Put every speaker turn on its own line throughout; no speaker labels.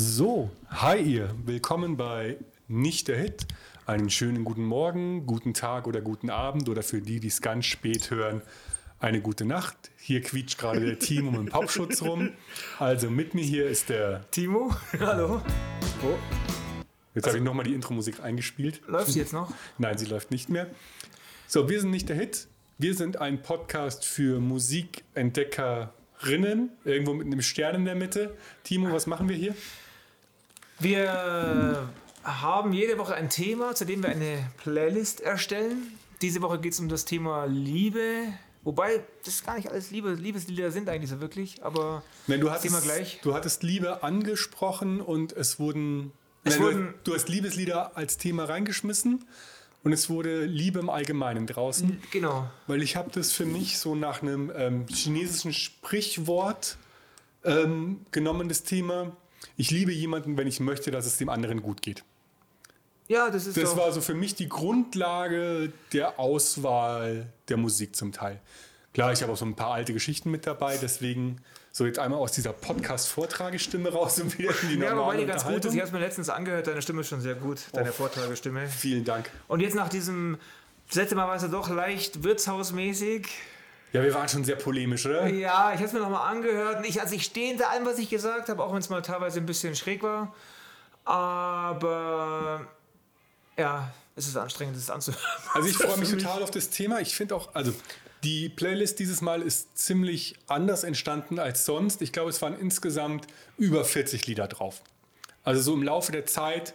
So, hi ihr, willkommen bei Nicht der Hit. Einen schönen guten Morgen, guten Tag oder guten Abend oder für die, die es ganz spät hören, eine gute Nacht. Hier quietscht gerade der Team um den Popschutz rum. Also mit mir hier ist der
Timo, hallo.
Oh. Jetzt habe ich nochmal die Intro-Musik eingespielt.
Läuft sie jetzt noch?
Nein, sie läuft nicht mehr. So, wir sind nicht der Hit. Wir sind ein Podcast für Musikentdeckerinnen, irgendwo mit einem Stern in der Mitte. Timo, was machen wir hier?
Wir haben jede Woche ein Thema, zu dem wir eine Playlist erstellen. Diese Woche geht es um das Thema Liebe. Wobei, das ist gar nicht alles Liebe. Liebeslieder sind eigentlich so wirklich, aber
Nein, du, hattest,
Thema gleich.
du hattest Liebe angesprochen und es wurden.
Es
Nein,
wurden-
du, du hast Liebeslieder als Thema reingeschmissen und es wurde Liebe im Allgemeinen draußen.
Genau.
Weil ich habe das für mich so nach einem ähm, chinesischen Sprichwort ähm, genommen, das Thema. Ich liebe jemanden, wenn ich möchte, dass es dem anderen gut geht.
Ja, das ist
Das war so für mich die Grundlage der Auswahl der Musik zum Teil. Klar, ich habe auch so ein paar alte Geschichten mit dabei, deswegen so jetzt einmal aus dieser Podcast-Vortragestimme raus und wieder in die
ja,
normale
wobei die ganz gut ist. Ich habe es mir letztens angehört, deine Stimme ist schon sehr gut, deine Vortragestimme.
Vielen Dank.
Und jetzt nach diesem, das letzte Mal war es ja doch leicht wirtshausmäßig.
Ja, wir waren schon sehr polemisch, oder?
Ja, ich habe es mir nochmal angehört. Ich, also ich stehe hinter allem, was ich gesagt habe, auch wenn es mal teilweise ein bisschen schräg war. Aber ja, es ist anstrengend, das anzuhören.
Also ich freue mich total auf das Thema. Ich finde auch, also die Playlist dieses Mal ist ziemlich anders entstanden als sonst. Ich glaube, es waren insgesamt über 40 Lieder drauf. Also so im Laufe der Zeit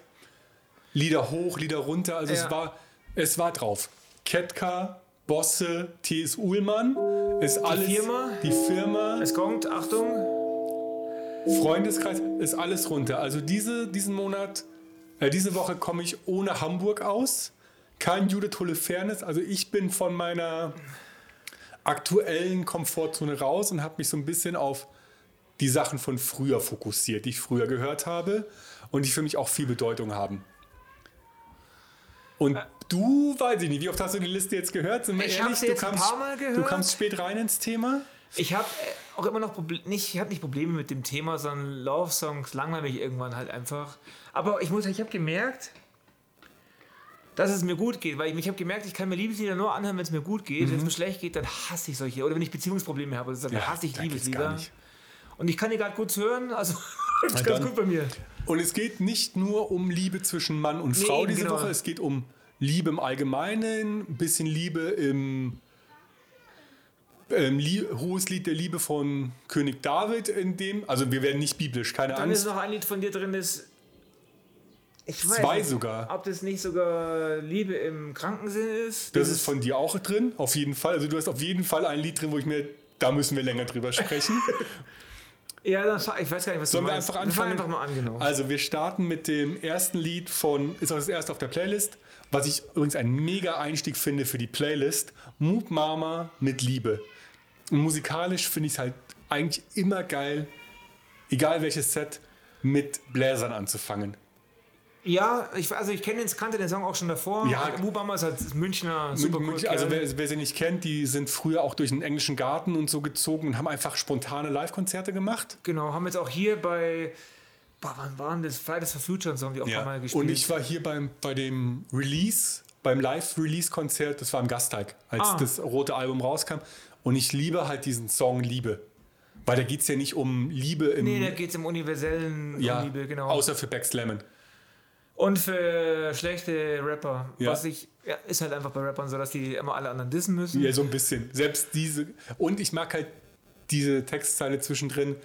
Lieder hoch, Lieder runter. Also
Ja.
es war, es war drauf. Ketka, Bosse, T.S. Uhlmann, ist alles
Firma?
die Firma,
Es kommt, Achtung.
Freundeskreis, ist alles runter. Also diese, diesen Monat, äh, diese Woche komme ich ohne Hamburg aus. Kein Judith Holofernes. Also ich bin von meiner aktuellen Komfortzone raus und habe mich so ein bisschen auf die Sachen von früher fokussiert, die ich früher gehört habe und die für mich auch viel Bedeutung haben. Und du, weiß ich nicht, wie oft hast du die Liste jetzt gehört? Sind wir
Ich
ehrlich,
hab sie
du
jetzt ein
kamst-
paar Mal
Du
gehört.
kamst spät rein ins Thema.
Ich habe auch immer noch Proble nicht, ich habe nicht Probleme mit dem Thema, sondern Love-Songs langweilen mich irgendwann halt einfach. Aber ich muss, ich habe gemerkt, dass es mir gut geht, weil ich, ich habe gemerkt, ich kann mir Liebeslieder nur anhören, wenn es mir gut geht. Wenn es mir schlecht geht, dann hasse ich solche. Oder wenn ich Beziehungsprobleme habe, dann hasse ich
Mhm.
Liebeslieder. Und ich kann die gerade gut hören, also das ist ganz
dann.
gut bei mir.
Und es geht nicht nur um Liebe zwischen Mann und
Nee,
Frau diese
genau.
Woche, es geht um Liebe im Allgemeinen, ein bisschen Liebe im ähm, Lie hohes Lied der Liebe von König David in dem, also wir werden nicht biblisch, keine
Dann ist
Angst.
noch ein Lied von dir drin, das. Ich weiß
Zwei
nicht,
sogar.
Ob das nicht sogar Liebe im Krankensinn ist.
Das ist von dir auch drin, auf jeden Fall. Also du hast auf jeden Fall ein Lied drin, wo ich mir, da müssen wir länger drüber sprechen.
Ja, dann, ich weiß gar nicht, was
Sollen
du
wir
meinst.
einfach
Wir fangen
anfangen?
einfach mal an, genau.
Also wir starten mit dem ersten Lied von, ist auch das erste auf der Playlist, was ich übrigens einen mega Einstieg finde für die Playlist, Moop Mama mit Liebe. Und musikalisch finde ich es halt eigentlich immer geil, egal welches Set, mit Bläsern anzufangen.
Ja, ich, also ich kenne den, kannte den Song auch schon davor.
Ja.
Mubama ist halt Münchner super
Mün-
gut.
also wer, wer sie nicht kennt, die sind früher auch durch den englischen Garten und so gezogen und haben einfach spontane Live-Konzerte gemacht.
genau, haben jetzt auch hier bei, boah, wann waren das? Fridays for Future und so haben die auch paar Mal gespielt.
Und ich war hier beim, bei dem Release, beim Live-Release-Konzert, das war im Gasteig, als
Ah.
das rote Album rauskam. Und ich liebe halt diesen Song Liebe. Weil da geht es ja nicht um Liebe im.
nee, da geht es im universellen
ja,
um Liebe, genau.
Außer für Bex Lemon.
Und für schlechte Rapper.
Ja.
Was ich, ja, ist halt einfach bei Rappern so, dass die immer alle anderen dissen müssen.
Ja, so ein bisschen. Selbst diese. Und ich mag halt diese Textzeile zwischendrin.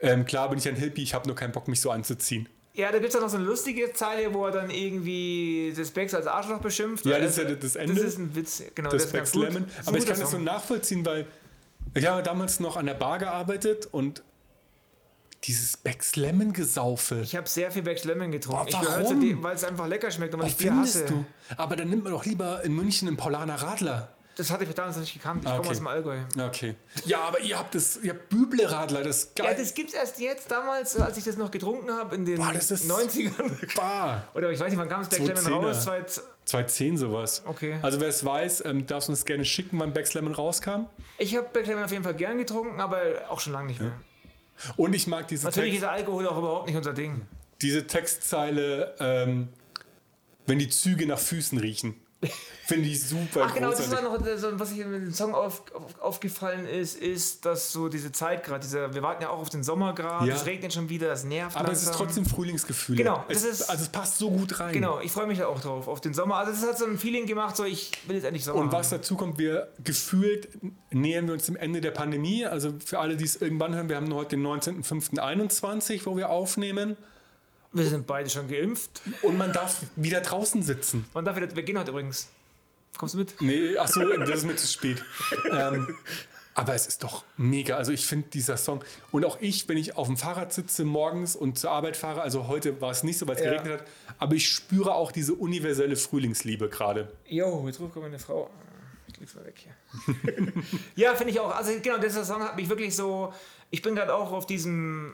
Ähm, klar bin ich ein Hippie, ich habe nur keinen Bock, mich so anzuziehen.
Ja, da gibt es auch noch so eine lustige Zeile, wo er dann irgendwie das Bex als Arschloch beschimpft.
Ja, das ist ja das Ende.
Das ist ein Witz, genau.
das Bex
gut.
Lemon. Aber ich kann das so nachvollziehen, weil ich habe damals noch an der Bar gearbeitet und dieses Bex Lemon Gesaufe.
Ich habe sehr viel Bex Lemon getrunken.
Boah, warum?
weil es einfach lecker schmeckt und weil ich Bier hasse.
du? Aber dann nimmt man doch lieber in München einen Paulaner Radler.
Das hatte ich damals noch nicht gekannt. Ich
Ah,
komme
okay.
aus dem Allgäu.
Okay. Ja, aber ihr habt das, ihr habt Büble-Radler, das ist
Ja,
geil.
das gibt's erst jetzt, damals, als ich das noch getrunken habe, in den
Boah, das ist-
90ern.
Bah.
Oder ich weiß nicht, wann kam es Bex Lemon
2010er.
raus? Zweit-
2010 sowas.
Okay.
Also wer es weiß, ähm, darfst du uns gerne schicken, wann Bex Lemon rauskam.
Ich habe Bex Lemon auf jeden Fall gern getrunken, aber auch schon lange nicht mehr.
Und ich mag diese
Natürlich
Text-
ist Alkohol auch überhaupt nicht unser Ding.
diese Textzeile, ähm, wenn die Züge nach Füßen riechen. Finde ich super.
Ach genau, das war noch, so, was ich in dem Song auf, auf, aufgefallen ist, ist, dass so diese Zeit gerade, dieser, wir warten ja auch auf den Sommer gerade,
Ja.
es regnet schon wieder, das nervt
Aber es ist
langsam.
trotzdem Frühlingsgefühl.
Genau,
Es,
ist-
also es passt so gut rein.
Genau, ich freue mich auch drauf, auf den Sommer. Also es hat so ein Feeling gemacht, so ich will jetzt endlich Sommer
Und was
haben.
dazu kommt, wir gefühlt nähern wir uns dem Ende der Pandemie. Also für alle, die es irgendwann hören, wir haben heute den 19.05.21, wo wir aufnehmen.
Wir sind beide schon geimpft.
Und man darf wieder draußen sitzen.
Man darf wieder, wir gehen heute übrigens. Kommst du mit?
Nee, ach so, das ist mir zu spät. Ähm, aber es ist doch mega. Also ich finde dieser Song und auch ich, wenn ich auf dem Fahrrad sitze morgens und zur Arbeit fahre, also heute war es nicht so, weil es
Ja.
geregnet hat, aber ich spüre auch diese universelle Frühlingsliebe gerade.
Jo, jetzt ruft gerade meine Frau. Ich leg's mal weg hier. ja, finde ich auch. Also genau, dieser Song hat mich wirklich so. Ich bin gerade auch auf diesem.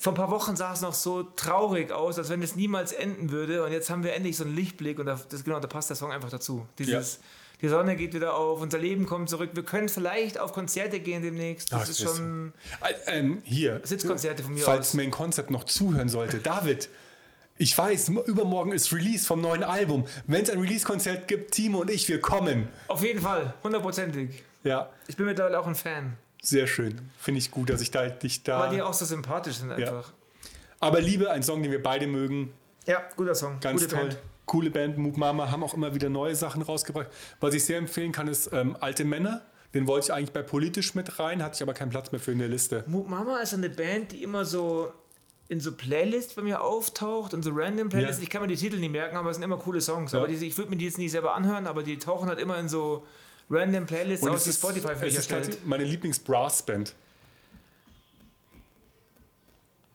Vor ein paar Wochen sah es noch so traurig aus, als wenn es niemals enden würde. Und jetzt haben wir endlich so einen Lichtblick und da, das, genau, da passt der Song einfach dazu. Dieses, Die Sonne geht wieder auf, unser Leben kommt zurück. Wir können vielleicht auf Konzerte gehen demnächst. Das
Ach,
ist schon.
Äh, ähm, hier,
Sitzkonzerte von mir
falls
aus.
Main Concept noch zuhören sollte, David. Ich weiß, übermorgen ist Release vom neuen Album. Wenn es ein Release-Konzert gibt, Timo und ich, wir kommen.
Auf jeden Fall, hundertprozentig.
Ja,
Ich bin mittlerweile auch ein Fan.
Sehr schön. Finde ich gut, dass ich da dich da.
Weil die auch so sympathisch sind einfach.
Aber Liebe, ein Song, den wir beide mögen.
Ja, guter Song.
Ganz
Gute
toll.
Band.
Coole Band, Mook Mama haben auch immer wieder neue Sachen rausgebracht. Was ich sehr empfehlen kann, ist ähm, Alte Männer. Den wollte ich eigentlich bei politisch mit rein, hatte ich aber keinen Platz mehr für in der Liste.
Mook Mama ist eine Band, die immer so in so Playlists bei mir auftaucht, in so random Playlists.
Ja.
Ich kann mir die Titel nicht merken, aber es sind immer coole Songs.
Ja.
Aber die, ich würde mir die jetzt nie selber anhören, aber die tauchen halt immer in so random Playlists aus, die Spotify für mich
ist
erstellt.
meine Lieblings-Brass-Band.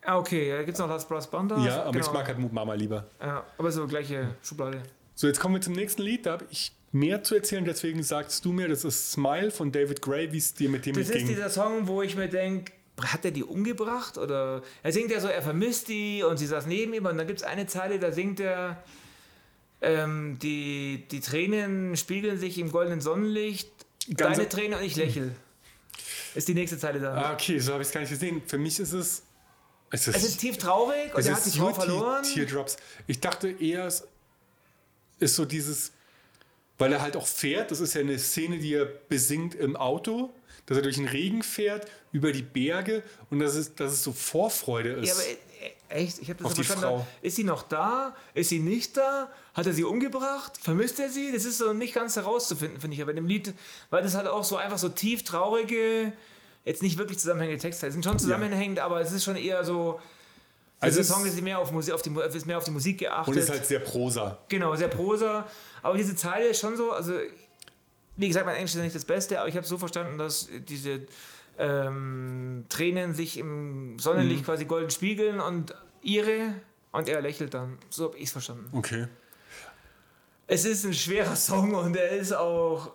Ah, okay, da gibt es noch Last Brass Banda.
Ja, aber
genau.
ich mag halt Mook Mama lieber.
Ja, aber so gleiche Schublade.
So, jetzt kommen wir zum nächsten Lied. Da habe ich mehr zu erzählen, deswegen sagst du mir, das ist Smile von David Gray, wie es dir mit dem
Das
Lied
ist
ging.
dieser Song, wo ich mir denke, hat er die umgebracht? Oder er singt ja so, er vermisst die und sie saß neben ihm und dann gibt es eine Zeile, da singt er, ähm, die, die Tränen spiegeln sich im goldenen Sonnenlicht,
Ganz-
deine Tränen und ich lächel. Ist die nächste Zeile da.
Ah, okay, so habe ich es gar nicht gesehen. Für mich ist es. Es ist,
Es ist tief traurig und er hat die
ist
Frau verloren.
Teardrops. Ich dachte eher, es ist so dieses, weil er halt auch fährt. Das ist ja eine Szene, die er besingt im Auto, dass er durch den Regen fährt, über die Berge und dass es, dass es so Vorfreude ist.
Ja, aber echt, ich habe das
Auf die
verstanden.
Frau.
Ist sie noch da? Ist sie nicht da? Hat er sie umgebracht? Vermisst er sie? Das ist so nicht ganz herauszufinden, finde ich, aber in dem Lied, weil das halt auch so einfach so tief traurige, jetzt nicht wirklich zusammenhängende Texte sind schon zusammenhängend, aber es ist schon eher so.
Also
der Song ist mehr auf, Musik, auf, die, ist mehr auf die Musik geachtet.
und ist halt sehr Prosa.
Genau, sehr Prosa. Aber diese Zeile ist schon so, also wie gesagt, mein Englisch ist ja nicht das Beste, aber ich habe so verstanden, dass diese ähm, Tränen sich im Sonnenlicht
Mhm.
quasi golden spiegeln und ihre und er lächelt dann. So habe ich es verstanden.
Okay.
Es ist ein schwerer Song und er ist auch.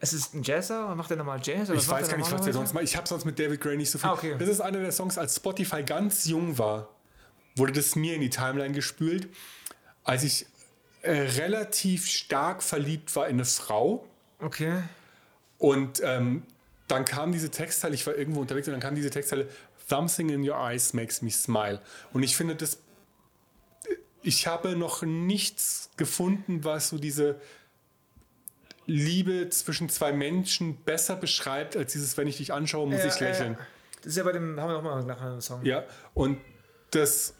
Es ist ein Jazzer, macht er nochmal Jazz? Oder
Ich weiß gar nicht, was der sonst macht. Ich habe sonst mit David Gray nicht so viel.
Ah, okay.
Das ist einer der Songs, als Spotify ganz jung war, wurde das mir in die Timeline gespült, als ich äh, relativ stark verliebt war in eine Frau.
Okay.
Und ähm, dann kam diese Textzeile, ich war irgendwo unterwegs und dann kam diese Textzeile, Something in your eyes makes me smile. Und ich finde das, ich habe noch nichts gefunden, was so diese Liebe zwischen zwei Menschen besser beschreibt, als dieses, wenn ich dich anschaue, muss
Ja,
ich lächeln.
ja. Das ist ja bei dem, haben wir nochmal nachher einen Song.
Ja, und das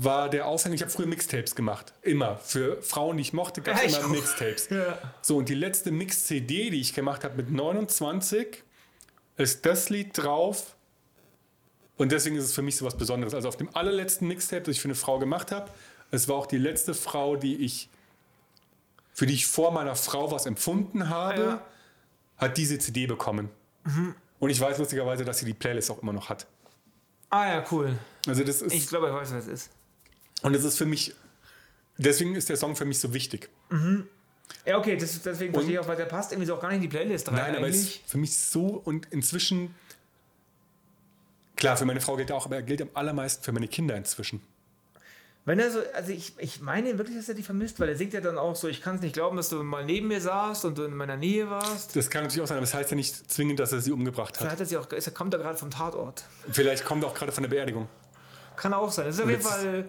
war der Aufhänger. Ich habe früher Mixtapes gemacht. Immer. Für Frauen, die ich mochte, gab es
ich
immer. Mixtapes.
Ja.
So, und die letzte Mix-CD, die ich gemacht habe mit 29, ist das Lied drauf. Und deswegen ist es für mich so was Besonderes. Also auf dem allerletzten Mixtape, das ich für eine Frau gemacht habe, es war auch die letzte Frau, die ich, für die ich vor meiner Frau was empfunden habe,
Ja.
hat diese CD bekommen. Und ich weiß lustigerweise, dass sie die Playlist auch immer noch hat.
Ah ja, cool.
Also das ist
Ich glaube, ich weiß, was es ist.
Und es ist für mich deswegen ist der Song für mich so wichtig.
Ja, okay, das, deswegen verstehe ich auch, weil der passt irgendwie so auch gar nicht in die Playlist rein.
Nein, aber es ist für mich so und inzwischen klar für meine Frau gilt er auch, aber er gilt am allermeisten für meine Kinder inzwischen.
Wenn er so, also ich, ich meine wirklich, dass er die vermisst, weil er singt ja dann auch so, ich kann es nicht glauben, dass du mal neben mir saßt und du in meiner Nähe warst.
Das kann natürlich auch sein, aber das heißt ja nicht zwingend, dass er sie umgebracht
Vielleicht
hat.
hat er sie auch, ist, er kommt er gerade vom Tatort.
Vielleicht kommt er auch gerade von der Beerdigung.
kann auch sein. Das ist auf jeden Fall,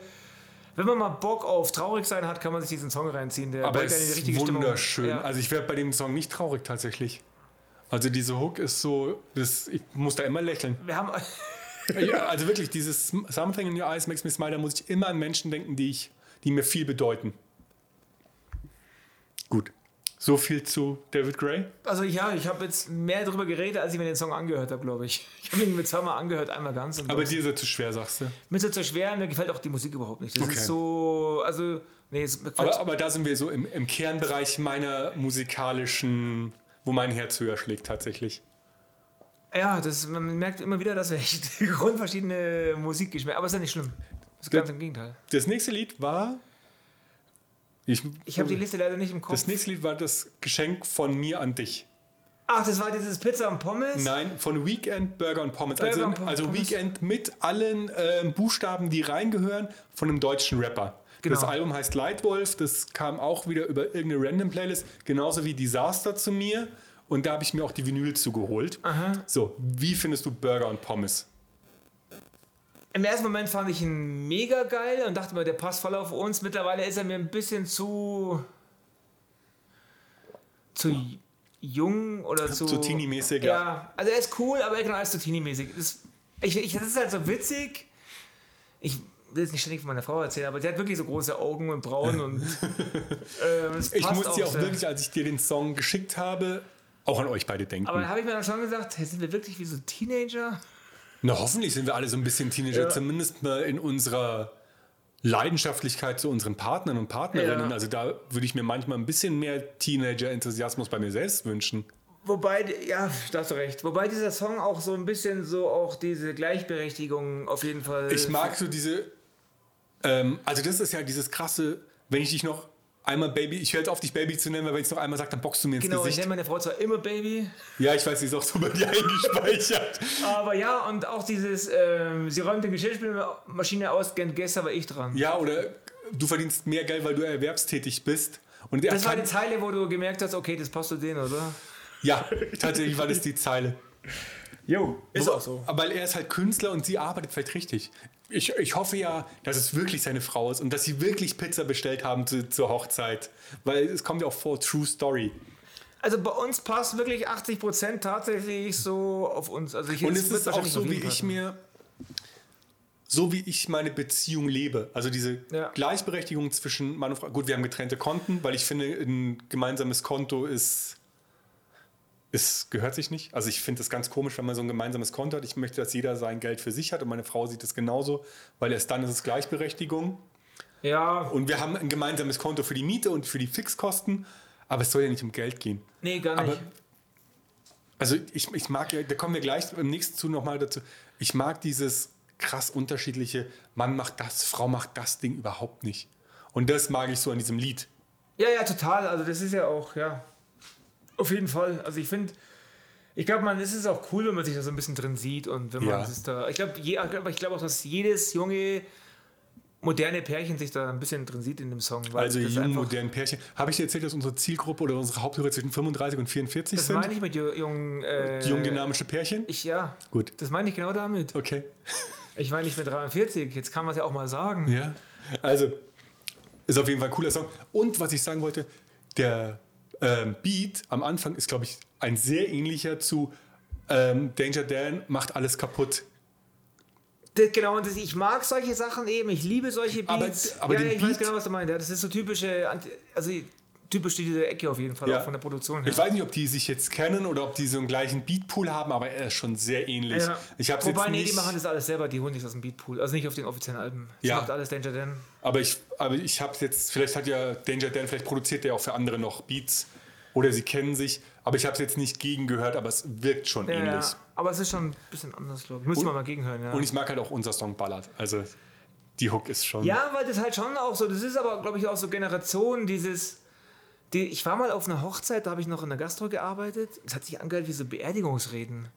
wenn man mal Bock auf traurig sein hat, kann man sich diesen Song reinziehen. Der
Aber ist
richtige Stimmung.
wunderschön.
Ja.
Also ich werde bei dem Song nicht traurig tatsächlich. Also diese Hook ist so, das, ich muss da immer lächeln.
Wir haben,
ja, also wirklich, dieses Something in your eyes makes me smile, da muss ich immer an Menschen denken, die, ich, die mir viel bedeuten. Gut. So viel zu David Gray.
also ja, ich habe jetzt mehr darüber geredet, als ich mir den Song angehört habe, glaube ich. Ich habe ihn mir zweimal angehört, einmal ganz.
Aber dir ist er zu schwer, sagst du.
mir ist er zu schwer, mir gefällt auch die Musik überhaupt nicht. Das
Okay.
ist so, also, nee,
Aber, aber da sind wir so im, im Kernbereich meiner musikalischen, wo mein Herz höher schlägt tatsächlich.
Ja, das, man merkt immer wieder, dass wir echt grundverschiedene Musikgeschmäcker, aber ist ja nicht schlimm. Das ist ganz im Gegenteil.
Das nächste Lied war. Ich,
Ich habe die Liste leider nicht im Kopf.
das nächste Lied war das Geschenk von mir an dich.
Ach, das war dieses Pizza und Pommes?
Nein, von Weekend Burger und Pommes.
Burger
also
und Pommes.
also Weekend mit allen ähm, Buchstaben, die reingehören, von einem deutschen Rapper.
Genau.
Das Album heißt Lightwolf, das kam auch wieder über irgendeine Random Playlist, genauso wie Disaster zu mir. Und da habe ich mir auch die Vinyl zugeholt. So, wie findest du Burger und Pommes?
Im ersten Moment fand ich ihn mega geil und dachte mir, der passt voll auf uns. Mittlerweile ist er mir ein bisschen zu. zu jung oder zu.
Zu Teenie-mäßig,
ja.
ja.
also er ist cool, aber er genau ist zu Teenie-mäßig. Das, ich, ich, das ist halt so witzig. Ich will es nicht ständig von meiner Frau erzählen, aber sie hat wirklich so große Augen und Brauen und. es
Ich muss dir auch
sehr.
wirklich, als ich dir den Song geschickt habe, auch an euch beide denken.
Aber da habe ich mir dann schon gesagt, hey, sind wir wirklich wie so Teenager?
Na, hoffentlich sind wir alle so ein bisschen Teenager,
Ja.
zumindest mal in unserer Leidenschaftlichkeit zu unseren Partnern und Partnerinnen.
Ja.
Also da würde ich mir manchmal ein bisschen mehr Teenager-Enthusiasmus bei mir selbst wünschen.
Wobei, ja, da hast du recht. Wobei dieser Song auch so ein bisschen so auch diese Gleichberechtigung auf jeden Fall.
Ich mag so diese, ähm, also das ist ja dieses krasse, wenn ich dich noch einmal Baby, ich höre jetzt auf, dich Baby zu nennen, weil wenn ich es noch einmal sage, dann boxst du mir ins
Genau, ich
Gesicht.
nenne meine Frau zwar immer Baby,
Ja, ich weiß, sie ist auch so bei dir eingespeichert.
aber ja, und auch dieses, ähm, sie räumt die Geschirrspülmaschine aus, gestern war ich dran.
Ja, oder du verdienst mehr Geld, weil du erwerbstätig bist. Und
Das war die Zeile, wo du gemerkt hast, okay, das passt zu denen, oder?
Ja, tatsächlich war das die Zeile.
Jo, ist auch so.
Aber weil er ist halt Künstler und sie arbeitet vielleicht richtig. Ich, ich hoffe ja, dass es wirklich seine Frau ist und dass sie wirklich Pizza bestellt haben zu, zur Hochzeit. Weil es kommt ja auch vor, True Story.
Also bei uns passt wirklich 80% tatsächlich so auf uns. Also ich
Und
es
ist auch so, wie ich mir, so wie ich meine Beziehung lebe. Also diese
Ja.
Gleichberechtigung zwischen Mann und Frau. Gut, wir haben getrennte Konten, weil ich finde, ein gemeinsames Konto ist, es gehört sich nicht. Also ich finde es ganz komisch, wenn man so ein gemeinsames Konto hat. Ich möchte, dass jeder sein Geld für sich hat und meine Frau sieht es genauso, weil erst dann ist es Gleichberechtigung.
Ja,
Und wir haben ein gemeinsames Konto für die Miete und für die Fixkosten, aber es soll ja nicht um Geld gehen.
nee, gar
Aber
nicht.
also ich, ich mag ja, da kommen wir gleich im nächsten zu nochmal dazu. Ich mag dieses krass unterschiedliche, Mann macht das, Frau macht das Ding überhaupt nicht. Und das mag ich so an diesem Lied.
Ja, ja, total. Also das ist ja auch, ja. Auf jeden Fall. Also ich finde, ich glaube, man es ist auch cool, wenn man sich da so ein bisschen drin sieht und wenn man
Ja.
es da. Ich glaube, ich glaube auch, dass jedes junge moderne Pärchen sich da ein bisschen drin sieht in dem Song.
Also
das
jungen, modernen Pärchen. Habe ich dir erzählt, dass unsere Zielgruppe oder unsere Haupthörer zwischen 35 und 44
Das
sind?
meine ich mit ju- jungen. Äh,
Jung dynamische Pärchen?
Ich ja.
Gut.
Das meine ich genau damit.
Okay.
Ich meine nicht mit 43. Jetzt kann man es ja auch mal sagen.
Ja. Also, ist auf jeden Fall ein cooler Song. Und was ich sagen wollte, der ähm, Beat am Anfang ist, glaube ich, ein sehr ähnlicher zu ähm, Danger Dan macht alles kaputt.
Das, genau, und das, ich mag solche Sachen eben. Ich liebe solche
Aber-
Beats.
aber den
ja, ich weiß
Beat-
genau, was du meinst. Das ist so typische, also typisch diese Ecke auf jeden Fall,
Ja.
auch von der Produktion her.
Ich weiß nicht, ob die sich jetzt kennen oder ob die so einen gleichen Beatpool haben, aber er ist schon sehr ähnlich.
Ja.
Ich hab's
Wobei,
jetzt
nee,
nicht,
die machen das alles selber, die holen sich aus dem Beatpool. Also nicht auf den offiziellen Alben. Das
Ja.
macht alles Danger Dan.
aber ich, aber ich habe jetzt, vielleicht hat ja Danger Dan, vielleicht produziert der auch für andere noch Beats oder sie kennen sich, aber ich habe es jetzt nicht gegengehört, aber es wirkt schon
Ja,
ähnlich.
ja. Aber es ist schon ein bisschen anders, glaube ich. Müssen wir mal gegenhören, ja.
Und ich mag halt auch unser Song Ballard. Also die Hook ist schon.
Ja, weil das halt schon auch so, das ist aber, glaube ich, auch so Generation, dieses. Die, ich war mal auf einer Hochzeit, da habe ich noch in der Gastro gearbeitet. Es hat sich angehört wie so Beerdigungsreden.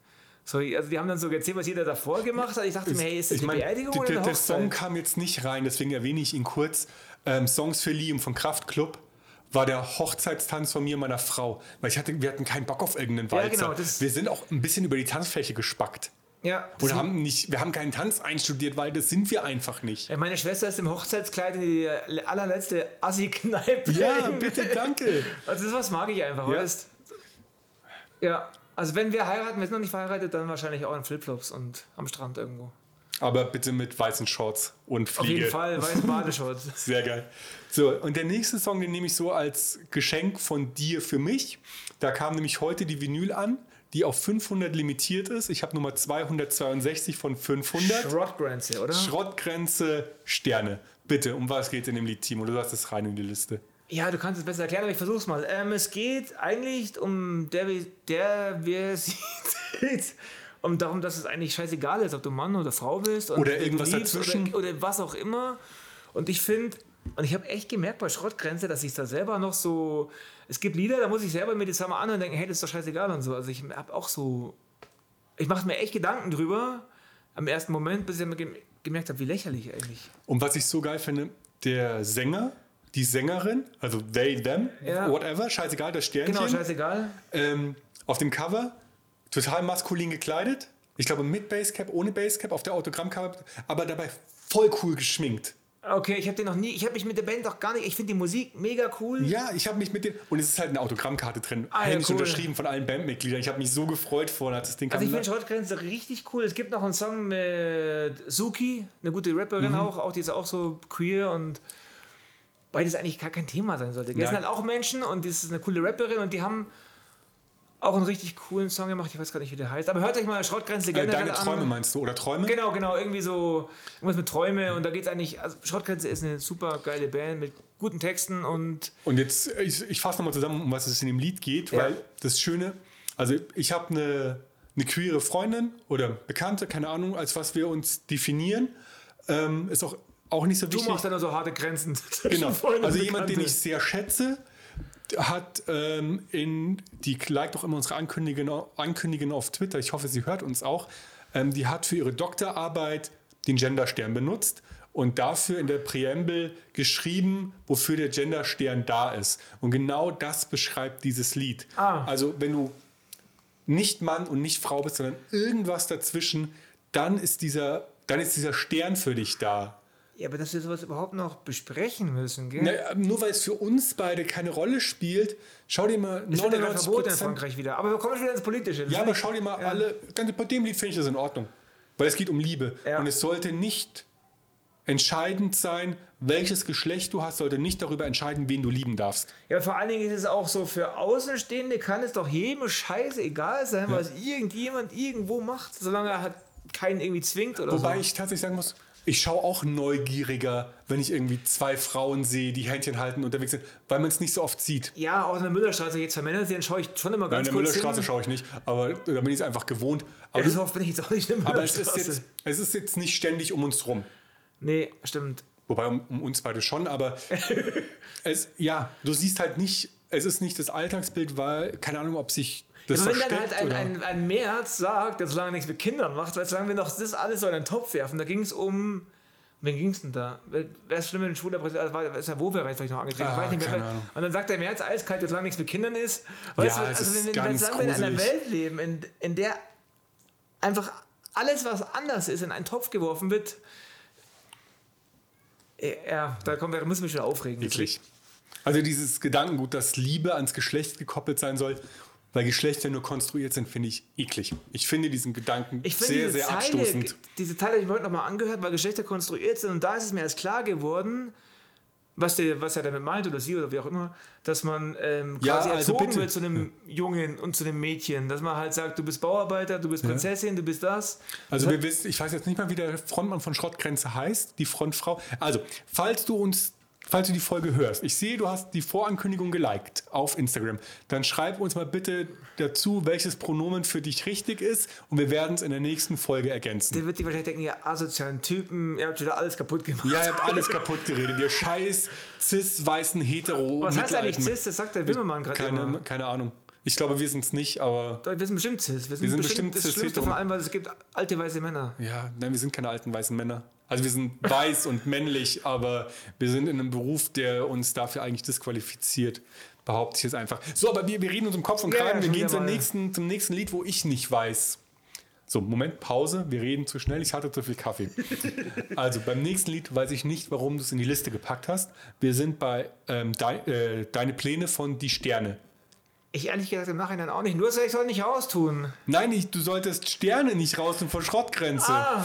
So, also die haben dann so erzählt, was jeder davor gemacht hat. Ich dachte mir, hey, ist das
ich
eine
mein,
Beerdigung
der,
oder
der,
eine
der Song
Hochzeit?
kam jetzt nicht rein, deswegen erwähne ich ihn kurz. Ähm, Songs für Liam von Kraftklub war der Hochzeitstanz von mir und meiner Frau. Weil ich hatte, wir hatten keinen Bock auf irgendeinen
Ja,
Walzer.
genau, das-
wir sind auch ein bisschen über die Tanzfläche gespackt.
Ja, das-
haben nicht, wir haben keinen Tanz einstudiert, weil das sind wir einfach nicht.
Meine Schwester ist im Hochzeitskleid in die allerletzte Assi-Kneipe.
Ja, bitte, danke.
Also das was mag ich einfach.
Ja.
Weißt? ja, also wenn wir heiraten, wir sind noch nicht verheiratet, dann wahrscheinlich auch in Flipflops und am Strand irgendwo.
Aber bitte mit weißen Shorts und
Auf
Fliege.
jeden Fall, weißen Badeschutz.
Sehr geil. So, und der nächste Song, den nehme ich so als Geschenk von dir für mich. Da kam nämlich heute die Vinyl an, die auf 500 limitiert ist. Ich habe Nummer 262 von 500.
Schrottgrenze, oder?
Schrottgrenze Sterne. Bitte, um was geht es in dem Lied, Timo? Du hast es rein in die Liste.
Ja, du kannst es besser erklären, aber ich versuch's mal. Ähm, es geht eigentlich um der, der wer sieht, um darum, dass es eigentlich scheißegal ist, ob du Mann oder Frau bist.
Oder irgendwas dazwischen.
Oder, oder was auch immer. Und ich finde, und ich habe echt gemerkt bei Schrottgrenze, dass ich da selber noch so. Es gibt Lieder, da muss ich selber mir das mal an und denken, hey, das ist doch scheißegal und so. Also ich habe auch so. Ich mache mir echt Gedanken drüber am ersten Moment, bis ich mir gem- gemerkt habe, wie lächerlich eigentlich.
Und was ich so geil finde, der Sänger, die Sängerin, also they, them,
Ja.
whatever, scheißegal, das Sternchen.
Genau, scheißegal.
ähm, auf dem Cover total maskulin gekleidet. Ich glaube mit Basecap, ohne Basecap, auf der Autogrammcover, aber dabei voll cool geschminkt.
Okay, ich habe den noch nie, ich habe mich mit der Band auch gar nicht, ich finde die Musik mega cool.
Ja, ich habe mich mit dem. Und es ist halt eine Autogrammkarte drin.
Ah, ja,
händisch
cool.
unterschrieben von allen Bandmitgliedern. Ich habe mich so gefreut vorhin, als das Ding
Also ich
kam.
finde Schrottgrenze richtig cool. Es gibt noch einen Song mit Suki, eine gute Rapperin auch, auch die ist auch so queer und beides eigentlich gar kein Thema sein sollte.
Nein.
sind halt auch Menschen und das ist eine coole Rapperin und die haben auch einen richtig coolen Song gemacht. Ich weiß gar nicht, wie der heißt. Aber hört euch mal Schrottgrenze
äh,
generell
deine Träume
an.
meinst du? Oder Träume?
Genau, genau, irgendwie so irgendwas mit Träume und da geht es eigentlich, also Schrottgrenze ist eine super geile Band mit guten Texten und
Und jetzt, ich, ich fasse nochmal zusammen, um was es in dem Lied geht,
Ja.
weil das Schöne, also ich habe eine, eine queere Freundin oder Bekannte, keine Ahnung, als was wir uns definieren. Ähm, ist auch, auch nicht so
du
wichtig.
machst dann nur so harte Grenzen.
Genau. Also jemand, den ich sehr schätze, hat ähm, in, die liked auch immer unsere Ankündigungen, Ankündigungen auf Twitter, ich hoffe, sie hört uns auch, ähm, die hat für ihre Doktorarbeit den Genderstern benutzt und dafür in der Präambel geschrieben, wofür der Genderstern da ist. Und genau das beschreibt dieses Lied.
Ah.
Also wenn du nicht Mann und nicht Frau bist, sondern irgendwas dazwischen, dann ist dieser, dann ist dieser Stern für dich da.
Ja, aber dass wir sowas überhaupt noch besprechen müssen, gell?
Na, nur weil es für uns beide keine Rolle spielt, schau dir mal
Das wird ja gerade verboten in
99%.
Frankreich wieder. Aber wir kommen schon wieder ins Politische. Das
Ja, aber schau dir mal
ja.
alle. Ganz, bei dem Lied finde ich das in Ordnung. Weil es geht um Liebe.
Ja.
Und es sollte nicht entscheidend sein, welches Geschlecht du hast, sollte nicht darüber entscheiden, wen du lieben darfst.
Ja, vor allen Dingen ist es auch so, für Außenstehende kann es doch jedem Scheiße egal sein, was irgendjemand irgendwo macht, solange er halt keinen irgendwie zwingt oder
Wobei
so.
ich tatsächlich sagen muss, ich schaue auch neugieriger, wenn ich irgendwie zwei Frauen sehe, die Händchen halten unterwegs sind, weil man es nicht so oft sieht.
Ja, auch in der Müllerstraße jetzt für Männer sehen, schaue ich schon immer
Nein,
ganz
in der Müllerstraße schaue ich nicht, aber da bin ich es einfach gewohnt. Aber,
Ja, so oft bin ich jetzt auch nicht in der
aber es, ist
Müllerstraße.
jetzt, es ist jetzt nicht ständig um uns rum.
Nee, stimmt.
Wobei um, um uns beide schon, aber es, ja, du siehst halt nicht, es ist nicht das Alltagsbild, weil, keine Ahnung, ob sich das
Aber wenn dann halt ein, ein, ein Merz sagt, der solange nichts mit Kindern macht, weil solange wir noch das alles so in den Topf werfen, da ging es um. Wen ging es denn da? Wäre es schlimm, wenn ein schwuler Präsident, war, ist der Wohlwehr vielleicht noch angetreten?
Ah,
ich weiß nicht mehr. Und dann sagt der Merz eiskalt, solange nichts mit Kindern ist. Weißt
Ja,
du, also
ist
wenn, wenn, solange wir in einer. Welt leben, in, in der einfach alles, was anders ist, in einen Topf geworfen wird, äh, ja, da kommen wir, müssen wir schon aufregen.
eklig. Also dieses Gedankengut, dass Liebe ans Geschlecht gekoppelt sein soll, weil Geschlechter nur konstruiert sind, finde ich eklig. Ich finde diesen Gedanken
Ich finde
sehr, sehr
Zeile,
abstoßend.
diese Teile habe ich mir heute nochmal angehört, weil Geschlechter konstruiert sind und da ist es mir erst klar geworden, was, der, was er damit meint oder sie oder wie auch immer, dass man ähm,
Ja,
quasi
also
erzogen
bitte.
wird zu einem Jungen und zu einem Mädchen, dass man halt sagt, du bist Bauarbeiter, du bist Prinzessin, du bist das.
Also
Das
wir wissen, ich weiß jetzt nicht mal, wie der Frontmann von Schrottgrenze heißt, die Frontfrau. Also, falls du uns, falls du die Folge hörst, ich sehe, du hast die Vorankündigung geliked auf Instagram, dann schreib uns mal bitte dazu, welches Pronomen für dich richtig ist und wir werden es in der nächsten Folge ergänzen.
der wird die wahrscheinlich denken, ihr asozialen Typen, ihr habt wieder alles kaputt gemacht.
Ja, ihr habt alles kaputt geredet. Wir scheiß cis, weißen, hetero.
was heißt eigentlich Cis? Das sagt der Wimmermann gerade
Keine,
immer.
keine Ahnung. Ich glaube, wir sind es nicht, aber
Doch, Wir sind bestimmt Cis. Wir sind,
sind
bestimmt,
bestimmt
das
cis,
Schlimmste
hetero.
von allem, weil es gibt alte weiße Männer.
ja, nein, wir sind keine alten weißen Männer. Also wir sind weiß und männlich, aber wir sind in einem Beruf, der uns dafür eigentlich disqualifiziert. Behaupte ich jetzt einfach. So, aber wir, wir reden uns um Kopf und Kragen.
ja,
wir gehen zum nächsten, zum nächsten Lied, wo ich nicht weiß. So, Moment, Pause, wir reden zu schnell, ich hatte zu viel Kaffee. also beim nächsten Lied weiß ich nicht, warum du es in die Liste gepackt hast. Wir sind bei ähm, Dei- äh, Deine Pläne von Die Sterne.
Ich ehrlich gesagt im Nachhinein auch nicht. Nur ich soll nicht raustun.
Nein, ich, du solltest Sterne nicht raus und von Schrottgrenze.
Ah.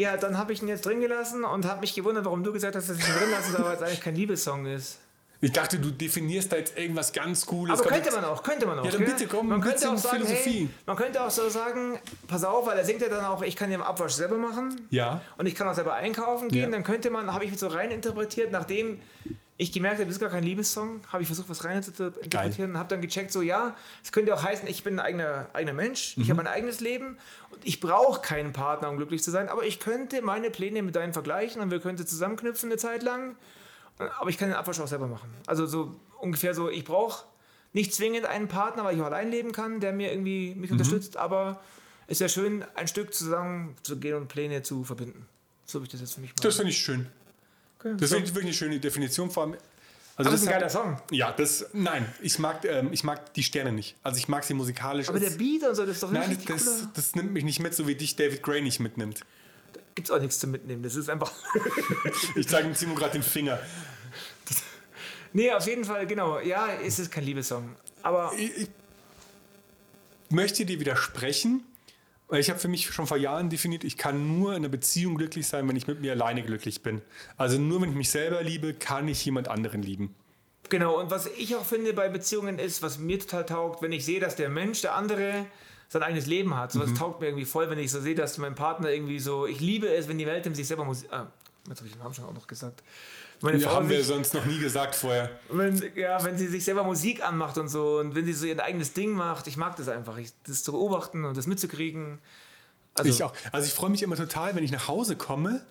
Ja, dann habe ich ihn jetzt drin gelassen und habe mich gewundert, warum du gesagt hast, dass ich ihn drin lassen soll, weil es eigentlich kein Liebessong ist.
Ich dachte, du definierst da jetzt irgendwas ganz Cooles.
Aber könnte man auch, könnte man auch.
Ja, dann bitte, komm,
man könnte auch sagen,
Philosophie.
Hey, man könnte auch so sagen, pass auf, weil er singt ja dann auch, ich kann den Abwasch selber machen.
Ja.
Und ich kann auch selber einkaufen gehen.
Ja.
Dann könnte man, habe ich so rein interpretiert, nachdem ich gemerkt habe, das ist gar kein Liebessong, habe ich versucht, was rein zu interpretieren und habe dann gecheckt, so ja, es könnte auch heißen, ich bin ein eigener, eigener Mensch,
Mhm.
ich habe ein eigenes Leben und ich brauche keinen Partner, um glücklich zu sein, aber ich könnte meine Pläne mit deinen vergleichen und wir könnten zusammenknüpfen eine Zeit lang, aber ich kann den Abwasch auch selber machen. Also so ungefähr so, ich brauche nicht zwingend einen Partner, weil ich auch allein leben kann, der mir irgendwie
Mhm.
mich unterstützt, aber es ist ja schön, ein Stück zusammen zu gehen und Pläne zu verbinden. So habe ich das jetzt für mich mal.
Das finde ich schön.
Okay.
Das
So.
ich wirklich eine schöne Definition. Vor allem, also
Aber das ist ein
hat-
geiler Song.
Ja, das, nein, ich mag, ähm, ich mag die Sterne nicht. Also ich mag sie musikalisch.
Aber der
Es-
Beat und so, das ist doch
Nein,
richtig
das, das nimmt mich nicht mit, so wie dich David Gray nicht mitnimmt.
Gibt's auch nichts zu mitnehmen. Das ist einfach.
Ich zeige dem Simon gerade den Finger.
nee, auf jeden Fall, genau. Ja, es ist kein Liebessong. Aber
Ich, ich möchte dir widersprechen, ich habe für mich schon vor Jahren definiert, ich kann nur in einer Beziehung glücklich sein, wenn ich mit mir alleine glücklich bin. Also nur wenn ich mich selber liebe, kann ich jemand anderen lieben.
genau, und was ich auch finde bei Beziehungen ist, was mir total taugt, wenn ich sehe, dass der Mensch, der andere, sein eigenes Leben hat.
Mhm.
So was taugt mir irgendwie voll, wenn ich so sehe, dass mein Partner irgendwie so. Ich liebe es, wenn die Welt ihm sich selber Musik. Ah, jetzt habe ich den Namen schon auch noch gesagt. Meine
Ja,
Frau
haben wir
sich,
sonst noch nie gesagt vorher.
wenn, ja, wenn sie sich selber Musik anmacht und so und wenn sie so ihr eigenes Ding macht, ich mag das einfach. Ich, das zu beobachten und das mitzukriegen. Also,
Ich auch. Also ich freue mich immer total, wenn ich nach Hause komme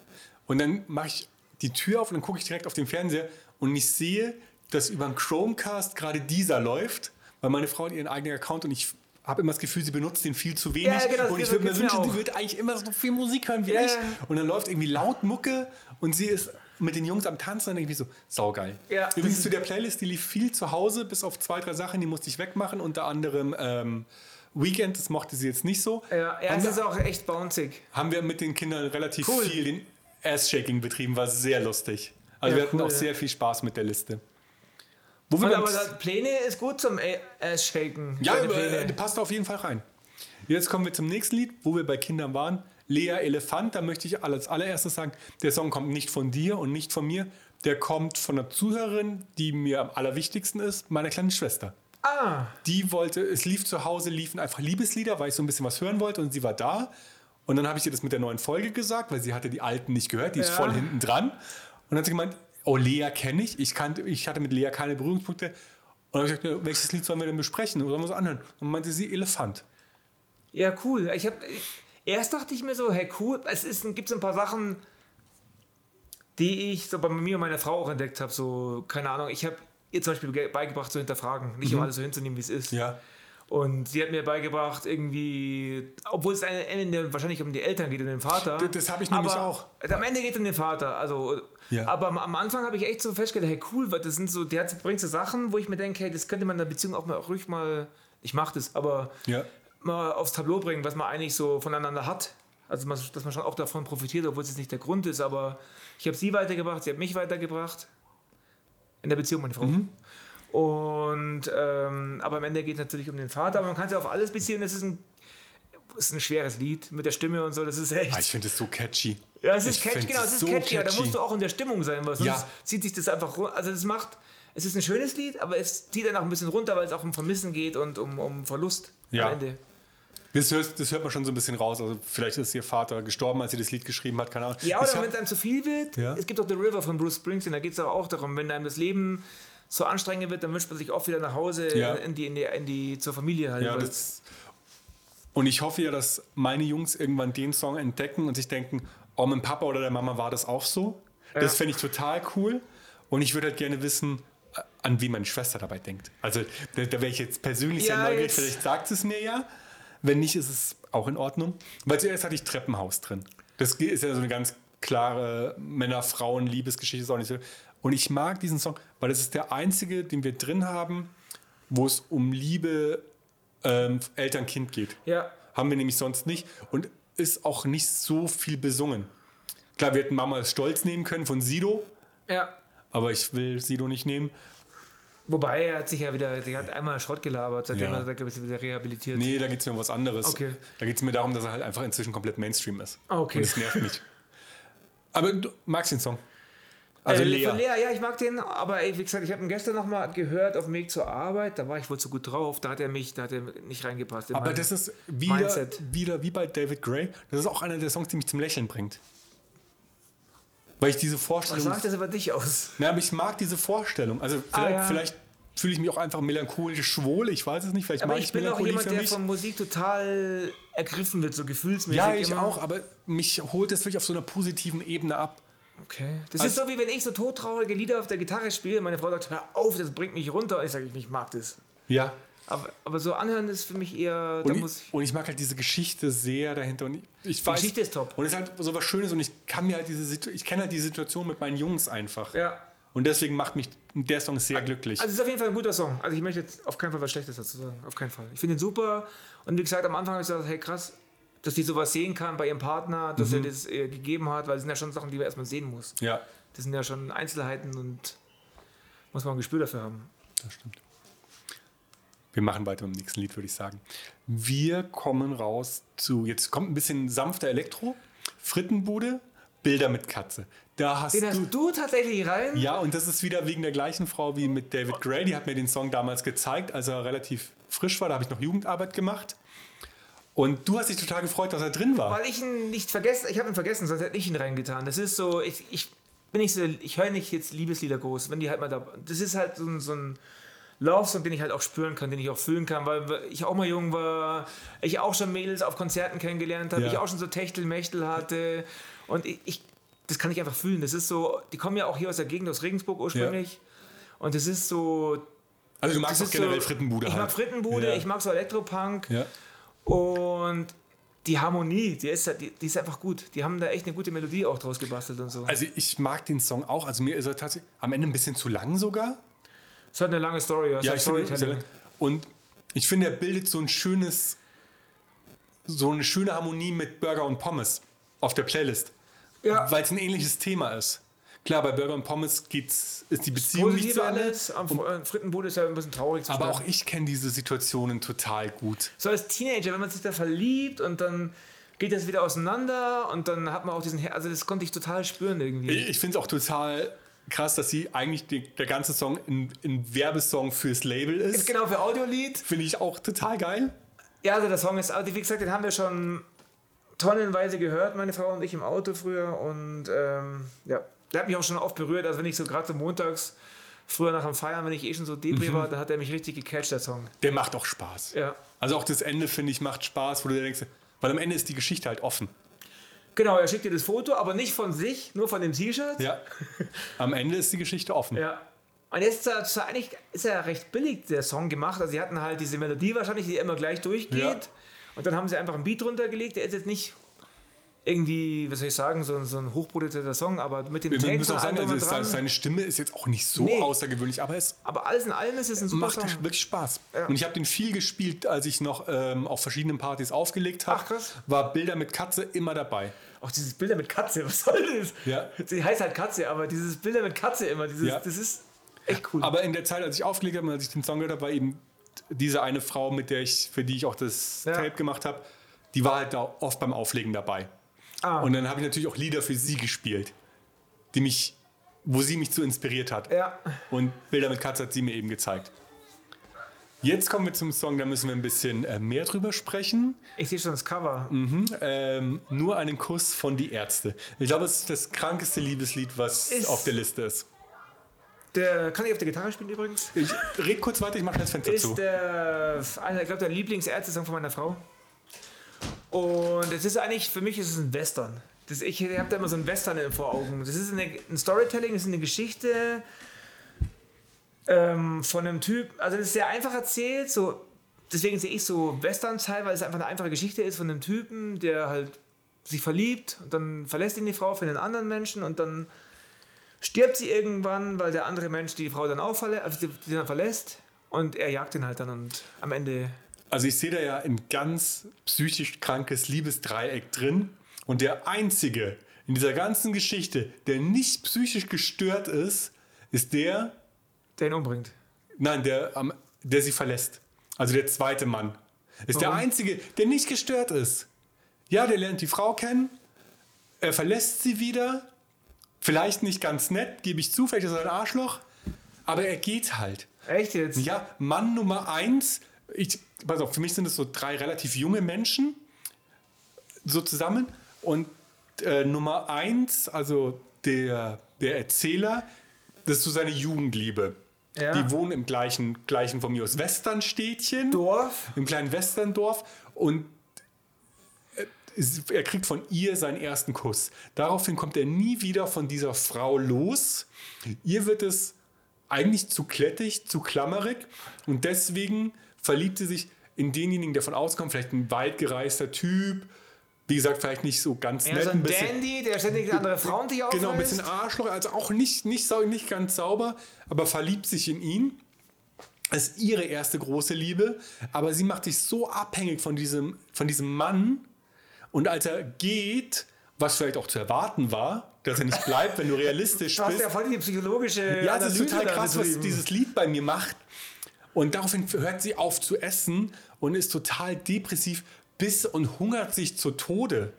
und dann mache ich die Tür auf und dann gucke ich direkt auf den Fernseher und ich sehe, dass über den Chromecast gerade dieser läuft, weil meine Frau hat ihren eigenen Account und ich habe immer das Gefühl, sie benutzt den viel zu wenig.
Ja, genau,
und ich würde mir wünschen, sie würde eigentlich immer so viel Musik hören wie
Ja.
ich. Und dann läuft irgendwie laut Mucke und sie ist mit den Jungs am Tanzen und dann denke ich mir so, saugeil.
Ja,
Übrigens zu der Playlist, die lief viel zu Hause, bis auf zwei, drei Sachen, die musste ich wegmachen, unter anderem ähm, Weekend, das mochte sie jetzt nicht so.
ja, ja, es ist auch echt bouncig.
haben wir mit den Kindern relativ
Cool.
viel den Ass-Shaking betrieben, war sehr lustig. Also
Ja,
wir hatten
cool,
auch
ja.
sehr viel Spaß mit der Liste. Wo wir
Und, aber da, Pläne ist gut zum Ass-Shaken.
ja, aber, äh, passt auf jeden Fall rein. Jetzt kommen wir zum nächsten Lied, wo wir bei Kindern waren. Lea Elefant, da möchte ich als allererstes sagen, der Song kommt nicht von dir und nicht von mir. Der kommt von einer Zuhörerin, die mir am allerwichtigsten ist, meiner kleinen Schwester.
Ah,
Die wollte, es lief zu Hause, liefen einfach Liebeslieder, weil ich so ein bisschen was hören wollte und sie war da. Und dann habe ich ihr das mit der neuen Folge gesagt, weil sie hatte die alten nicht gehört, die ist
Ja.
voll hinten dran. Und dann hat sie gemeint, oh, Lea kenne ich. Ich, kannte, ich hatte mit Lea keine Berührungspunkte. Und dann habe ich gesagt, welches Lied sollen wir denn besprechen? Oder sollen wir es anhören? Und dann meinte sie Elefant.
ja, cool. Ich hab, erst dachte ich mir so, hey, cool. Es gibt so ein paar Sachen, die ich so bei mir und meiner Frau auch entdeckt habe. So, keine Ahnung, ich habe ihr zum Beispiel ge- beigebracht zu hinterfragen, nicht immer alles so hinzunehmen, wie es ist.
Mhm. Ja.
Und sie hat mir beigebracht, irgendwie, obwohl es am Ende wahrscheinlich um die Eltern geht, um den Vater.
Das- das hab ich nämlich
aber
auch.
Am Ende geht es um den Vater. Also,
Ja.
Aber am, am Anfang habe ich echt so festgestellt, hey cool, weil das sind so, der hat, bringt so Sachen, wo ich mir denke, hey, das könnte man in der Beziehung auch mal auch ruhig mal, ich mache das, aber
Ja.
Mal aufs Tableau bringen, was man eigentlich so voneinander hat. Also dass man schon auch davon profitiert, obwohl es jetzt nicht der Grund ist, aber ich habe sie weitergebracht, sie hat mich weitergebracht. In der Beziehung, meine Frau.
Mhm.
Und ähm, aber am Ende geht es natürlich um den Vater, aber man kann es ja auf alles beziehen. Das ist ein, das ist ein schweres Lied mit der Stimme und so. Das ist echt.
Ah, ich finde es so catchy.
Ja, es ist
Ich
catchy, genau,
es
es ist
so
catchy, aber da
catchy.
musst du auch in der Stimmung sein, weil sonst
Ja.
zieht sich das einfach runter. Also es macht, es ist ein schönes Lied, aber es zieht dann auch ein bisschen runter, weil es auch um Vermissen geht und um, um Verlust
Ja.
am Ende.
Das hört, das hört man schon so ein bisschen raus. Also vielleicht ist ihr Vater gestorben, als sie das Lied geschrieben hat, keine Ahnung.
Ja, oder wenn es einem zu viel wird.
Ja.
Es gibt auch The River von Bruce Springsteen, da geht es auch darum, wenn einem das Leben so anstrengend wird, dann wünscht man sich oft wieder nach Hause
Ja.
in, die, in, die, in die zur Familie halt.
Ja, das, und ich hoffe ja, dass meine Jungs irgendwann den Song entdecken und sich denken, oh, mein Papa oder der Mama war das auch so. Das
Ja.
fände ich total cool. Und ich würde halt gerne wissen, an wie meine Schwester dabei denkt. Also da, da wäre ich jetzt persönlich sehr
Ja,
neugierig.
jetzt-
Vielleicht sagt es mir ja. Wenn nicht, ist es auch in Ordnung. Weil zuerst hatte ich Treppenhaus drin. Das ist ja so eine ganz klare Männer-Frauen-Liebesgeschichte. ist auch nicht so. Und ich mag diesen Song, weil es ist der einzige, den wir drin haben, wo es um Liebe ähm, Eltern-Kind geht.
ja.
Haben wir nämlich sonst nicht. Und ist auch nicht so viel besungen. Klar, wir hätten Mama ist stolz nehmen können von Sido,
Ja.
Aber ich will Sido nicht nehmen.
Wobei er hat sich ja wieder, der hat einmal Schrott gelabert, seitdem
Ja.
er er ist wieder rehabilitiert.
Nee, da geht es mir um was anderes.
Okay.
Da geht es mir darum, dass er halt einfach inzwischen komplett Mainstream ist.
Ah, okay.
Und das nervt mich. Aber du magst den Song. Also
äh,
Lea.
Von Lea, ja, ich mag den, aber wie gesagt, ich habe ihn gestern noch mal gehört auf dem Weg zur Arbeit, da war ich wohl zu gut drauf, da hat er mich, da hat er nicht reingepasst. in
Aber das ist wieder,
Mindset.
wieder wie bei David Gray. Das ist auch einer der Songs, die mich zum Lächeln bringt. Weil ich diese
Was
Vorstellung.
sagt das über dich aus?
Na, aber ich mag diese Vorstellung. Also vielleicht,
ja.
vielleicht fühle ich mich auch einfach melancholisch schwul. Ich weiß es nicht. Vielleicht
Aber
mag
ich
ich
bin auch
Melancholie
jemand, der von Musik total ergriffen wird, so gefühlsmäßig.
Ja, ich
immer.
auch. Aber mich holt es wirklich auf so einer positiven Ebene ab.
Okay. Das
Also-
ist so, wie wenn ich so todtraurige Lieder auf der Gitarre spiele. Meine Frau sagt, hör auf, das bringt mich runter. Ich sage, ich mag das.
Ja.
Aber, aber so anhören ist für mich eher,
Und
muss
ich, und ich mag halt diese Geschichte sehr dahinter. Und ich, ich weiß,
Geschichte ist top.
Und es ist halt so was Schönes und ich kann mir halt diese ich kenne halt die Situation mit meinen Jungs einfach.
Ja.
Und deswegen macht mich der Song sehr glücklich.
Also es ist auf jeden Fall ein guter Song. Also ich möchte jetzt auf keinen Fall was Schlechtes dazu sagen. Auf keinen Fall. Ich finde ihn super. Und wie gesagt, am Anfang habe ich gesagt, hey krass, dass die sowas sehen kann bei ihrem Partner, dass er das äh, gegeben hat, weil das sind ja schon Sachen, die man erstmal sehen muss.
ja,
Das sind ja schon Einzelheiten und muss man ein Gespür dafür haben.
das stimmt. Wir machen weiter mit dem nächsten Lied, würde ich sagen. Wir kommen raus zu, jetzt kommt ein bisschen sanfter Elektro, Frittenbude, Bilder mit Katze. Da hast
Den hast
du,
du tatsächlich rein?
ja, und das ist wieder wegen der gleichen Frau wie mit David Gray. Die hat mir den Song damals gezeigt, als er relativ frisch war. Da habe ich noch Jugendarbeit gemacht. Und du hast dich total gefreut, dass er drin war.
Weil ich ihn nicht vergessen, ich habe ihn vergessen, sonst hätte ich ihn reingetan. Das ist so, ich, ich bin nicht so, ich höre nicht jetzt Liebeslieder groß, wenn die halt mal da, das ist halt so so ein Love-Song, den ich halt auch spüren kann, den ich auch fühlen kann, weil ich auch mal jung war, ich auch schon Mädels auf Konzerten kennengelernt habe,
Ja.
ich auch schon so Techtelmechtel hatte und ich, ich, das kann ich einfach fühlen. Das ist so, die kommen ja auch hier aus der Gegend, aus Regensburg ursprünglich und das ist so,
Also du magst auch generell
so,
Frittenbude
ich
halt.
mag Frittenbude,
Ja.
ich mag so Elektropunk.
Ja.
Und die Harmonie, die ist, die, die ist einfach gut. Die haben da echt eine gute Melodie auch draus gebastelt und so.
Also ich mag den Song auch. Also mir ist er tatsächlich am Ende ein bisschen zu lang sogar.
Es hat eine lange Story.
Ja, ich finde,
Storytelling.
und ich finde, er bildet so ein schönes, so eine schöne Harmonie mit Burger und Pommes auf der Playlist.
Ja.
Weil es ein ähnliches Thema ist. Klar, bei Burger und Pommes geht's, ist die Beziehung nicht zu Ende.
alles. Am äh, Frittenbude ist ja ein bisschen traurig zu
Aber auch ich kenne diese Situationen total gut.
So als Teenager, wenn man sich da verliebt und dann geht das wieder auseinander und dann hat man auch diesen, Her also das konnte ich total spüren irgendwie.
Ich, ich finde es auch total krass, dass sie eigentlich die, der ganze Song ein, ein Werbesong fürs Label ist.
Genau, für Audiolied.
Finde ich auch total geil.
Ja, also der Song ist, also wie gesagt, den haben wir schon tonnenweise gehört, meine Frau und ich im Auto früher. Und ähm, ja, der hat mich auch schon oft berührt. Also wenn ich so gerade so montags, früher nach dem Feiern, wenn ich eh schon so depri war, da hat er mich richtig gecatcht, der Song.
Der macht auch Spaß.
Ja.
Also auch das Ende, finde ich, macht Spaß, wo du dir denkst, weil am Ende ist die Geschichte halt offen.
Genau, er schickt dir das Foto, aber nicht von sich, nur von dem T-Shirt.
Ja. Am Ende ist die Geschichte offen.
Ja. Und jetzt ist er, eigentlich ist er recht billig, der Song gemacht. Also sie hatten halt diese Melodie wahrscheinlich, die immer gleich durchgeht.
Ja.
Und dann haben sie einfach einen Beat drunter gelegt. Der ist jetzt nicht irgendwie, was soll ich sagen, so, ein- so ein hochproduzierter Song, aber mit dem Text
müssen auch sagen, also
dran.
seine Stimme ist jetzt auch nicht so
Nee.
außergewöhnlich, aber es
Aber alles in allem ist es ein super
macht
Song.
wirklich Spaß.
Ja.
Und ich habe den viel gespielt, als ich noch ähm, auf verschiedenen Partys aufgelegt habe. War Bilder mit Katze immer dabei.
Auch dieses Bilder mit Katze, was soll das?
Ja.
Sie heißt halt Katze, aber dieses Bilder mit Katze immer, dieses,
Ja.
das ist echt cool.
Aber in der Zeit, als ich aufgelegt habe und als ich den Song gehört habe, war eben diese eine Frau, mit der ich, für die ich auch das
Ja.
Tape gemacht habe, die war halt da oft beim Auflegen dabei.
Ah,
Und dann habe ich natürlich auch Lieder für sie gespielt, die mich, wo sie mich zu inspiriert hat.
ja.
Und Bilder mit Katze hat sie mir eben gezeigt. Jetzt kommen wir zum Song, da müssen wir ein bisschen äh, mehr drüber sprechen.
Ich sehe schon das Cover.
Mhm. Ähm, nur einen Kuss von die Ärzte. Ich glaube, es ist das krankeste Liebeslied, was
Ist-
auf der Liste ist.
Der kann ich auf der Gitarre spielen übrigens.
Ich red kurz weiter, ich mache das Fenster zu.
ist der, ich glaube, der Lieblingsärzte-Song von meiner Frau. Und es ist eigentlich, für mich ist es ein Western. Das, ich habe da immer so ein Western vor Augen. Das ist eine, ein Storytelling, das ist eine Geschichte ähm, von einem Typ. Also, das ist sehr einfach erzählt. So, deswegen sehe ich so Western-Teil, weil es einfach eine einfache Geschichte ist von einem Typen, der halt sich verliebt und dann verlässt ihn die Frau für einen anderen Menschen und dann stirbt sie irgendwann, weil der andere Mensch die Frau dann auch verlä also die dann verlässt und er jagt ihn halt dann und am Ende
also ich sehe da ja ein ganz psychisch krankes Liebesdreieck drin. Und der einzige in dieser ganzen Geschichte, der nicht psychisch gestört ist, ist der,
Der ihn umbringt.
nein, der, der sie verlässt. Also der zweite Mann. Ist der
Warum?
einzige, der nicht gestört ist. Ja, der lernt die Frau kennen, er verlässt sie wieder. Vielleicht nicht ganz nett, gebe ich zu, vielleicht ist er ein Arschloch, aber er geht halt.
Echt jetzt?
Ja, Mann Nummer eins. Ich, pass auf, für mich sind es so drei relativ junge Menschen, so zusammen. Und äh, Nummer eins, also der, der Erzähler, das ist so seine Jugendliebe.
Ja.
Die wohnen im gleichen, gleichen von mir aus Westernstädtchen,
Dorf?
im kleinen Westerndorf. Und äh, er kriegt von ihr seinen ersten Kuss. Daraufhin kommt er nie wieder von dieser Frau los. Ihr wird es eigentlich zu klettig, zu klammerig und deswegen verliebt sie sich in denjenigen, der von außen kommt, vielleicht ein weitgereister Typ, wie gesagt, vielleicht nicht so ganz
Ja,
nett,
so
ein
ein
bisschen,
Dandy, der ständig andere Frauen sich aufreißt.
genau, ein bisschen Arschloch, also auch nicht, nicht, nicht ganz sauber, aber verliebt sich in ihn. Das ist ihre erste große Liebe, aber sie macht sich so abhängig von diesem, von diesem Mann und als er geht, was vielleicht auch zu erwarten war, dass er nicht bleibt, wenn du realistisch
Du hast
bist.
ja voll die psychologische
Ja, das ist total krass, was dieses Lied bei mir macht. Und daraufhin hört sie auf zu essen und ist total depressiv bis und hungert sich zu Tode.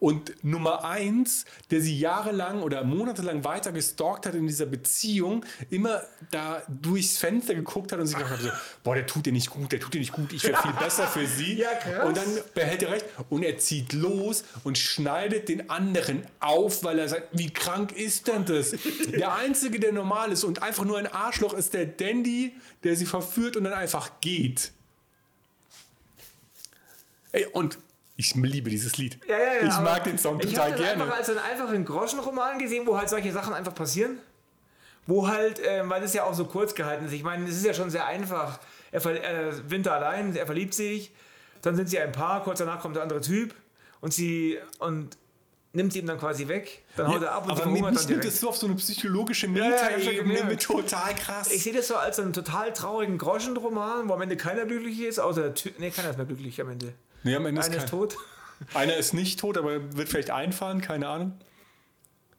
Und Nummer eins, der sie jahrelang oder monatelang weiter gestalkt hat in dieser Beziehung, immer da durchs Fenster geguckt hat und sich gedacht hat, so, boah, der tut dir nicht gut, der tut dir nicht gut, ich wäre viel besser für sie.
Ja, krass.
Und dann behält er recht und er zieht los und schneidet den anderen auf, weil er sagt, wie krank ist denn das? Der Einzige, der normal ist und einfach nur ein Arschloch ist der Dandy, der sie verführt und dann einfach geht. Ey, und ich liebe dieses Lied.
Ja, ja, ja,
ich mag den Song
ich
total
das
gerne.
einfach als einen einfachen Groschenroman gesehen, wo halt solche Sachen einfach passieren. Wo halt, ähm, weil das ja auch so kurz gehalten ist. Ich meine, es ist ja schon sehr einfach. Er äh, Winter allein, er verliebt sich, dann sind sie ein Paar, kurz danach kommt der andere Typ und sie und nimmt sie ihm dann quasi weg. Dann haut er ab und
aber mich,
dann direkt.
es so auf so eine psychologische
ja, ich
Meta-Ebene mit total krass.
Ich sehe das so als einen total traurigen Groschenroman, wo am Ende keiner glücklich ist, außer der Typ. Nee, keiner ist mehr glücklich am Ende.
Nee, am Ende ist
Einer ist
kein,
tot.
einer ist nicht tot, aber wird vielleicht einfahren, keine Ahnung.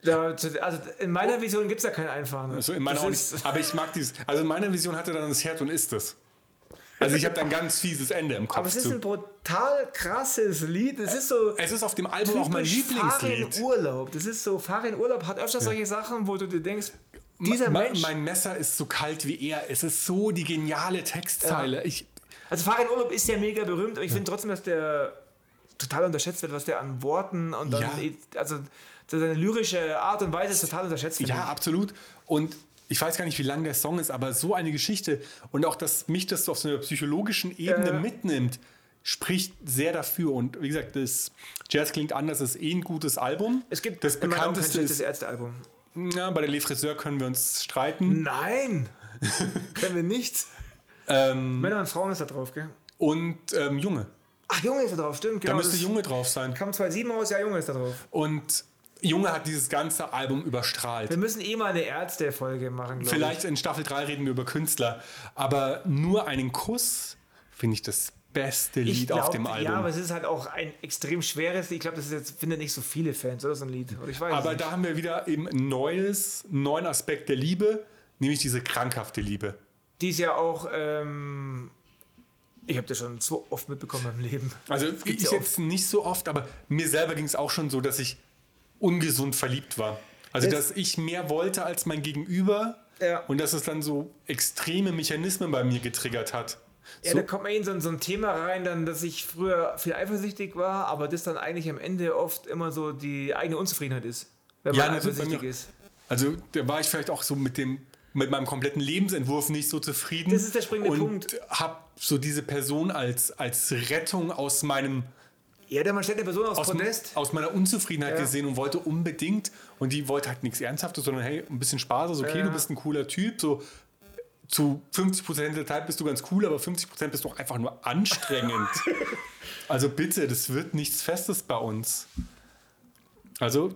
Da, also in meiner Vision gibt es da kein Einfahren.
Also in meiner
ist-
nicht. Aber ich mag dieses. Also in meiner Vision hatte dann das Herz und ist es. Also ich habe dann ganz fieses Ende im Kopf.
Aber es ist ein brutal krasses Lied. Es ist so.
es ist auf dem Album auch mein
typisch Fahre in
Lieblingslied.
Urlaub. Das ist so, Fahre in Urlaub hat öfter solche Sachen, wo du dir denkst, dieser
Ma-
Mensch.
Mein Messer ist so kalt wie er. Es ist so die geniale Textzeile. Ich,
Also Fahre in Urlaub ist ja mega berühmt, aber ich finde trotzdem, dass der total unterschätzt wird, was der an Worten und dann,
Ja.
also seine lyrische Art und Weise ist total unterschätzt.
ja, absolut. Und ich weiß gar nicht, wie lang der Song ist, aber so eine Geschichte und auch, dass mich das so auf so einer psychologischen Ebene
Ja.
mitnimmt, spricht sehr dafür. Und wie gesagt, das Jazz klingt anders, ist eh ein gutes Album.
Es gibt
das
kein
bekannteste
schlechtes
ist,
Ärztealbum.
ja, bei der Le Friseur können wir uns streiten.
Nein! Können wir nicht.
Ähm,
Männer und Frauen ist da drauf, gell?
und ähm, Junge.
Ach, Junge ist da drauf, stimmt.
Da
Genau,
müsste
das
Junge drauf sein.
kam 2007 raus, ja, Junge ist da drauf.
Und Junge hat dieses ganze Album überstrahlt.
Wir müssen eh mal eine Ärzte-Folge machen, glaube ich.
Vielleicht in Staffel 3 reden wir über Künstler, aber nur einen Kuss finde ich das beste Lied
glaub,
auf dem Album.
Ja, aber es ist halt auch ein extrem schweres Lied. Ich glaube, das ist jetzt, findet nicht so viele Fans, oder so ein Lied. Oder ich weiß
aber da haben wir wieder eben ein neues, einen neuen Aspekt der Liebe, nämlich diese krankhafte Liebe.
Die ist ja auch, ähm, ich habe das schon so oft mitbekommen im Leben.
Also ich
ja
jetzt nicht so oft, aber mir selber ging es auch schon so, dass ich ungesund verliebt war. Also
Das-
dass ich mehr wollte als mein Gegenüber
Ja.
und dass es dann so extreme Mechanismen bei mir getriggert hat.
Ja,
so,
da kommt man in so, ein- so ein Thema rein, dann, dass ich früher viel eifersüchtig war, aber das dann eigentlich am Ende oft immer so die eigene Unzufriedenheit ist, wenn
Ja,
man eifersüchtig ist.
Also da war ich vielleicht auch so mit dem mit meinem kompletten Lebensentwurf nicht so zufrieden.
Das ist der springende
und
Punkt.
habe so diese Person als, als Rettung aus meinem
Ja, der man stellt eine Person aufs
aus,
Podest.
aus meiner Unzufriedenheit
Ja.
gesehen und wollte unbedingt und die wollte halt nichts Ernsthaftes, sondern hey, ein bisschen Spaß, also okay,
Ja.
du bist ein cooler Typ, so zu 50% der Zeit bist du ganz cool, aber 50% bist du auch einfach nur anstrengend. also bitte, das wird nichts Festes bei uns. Also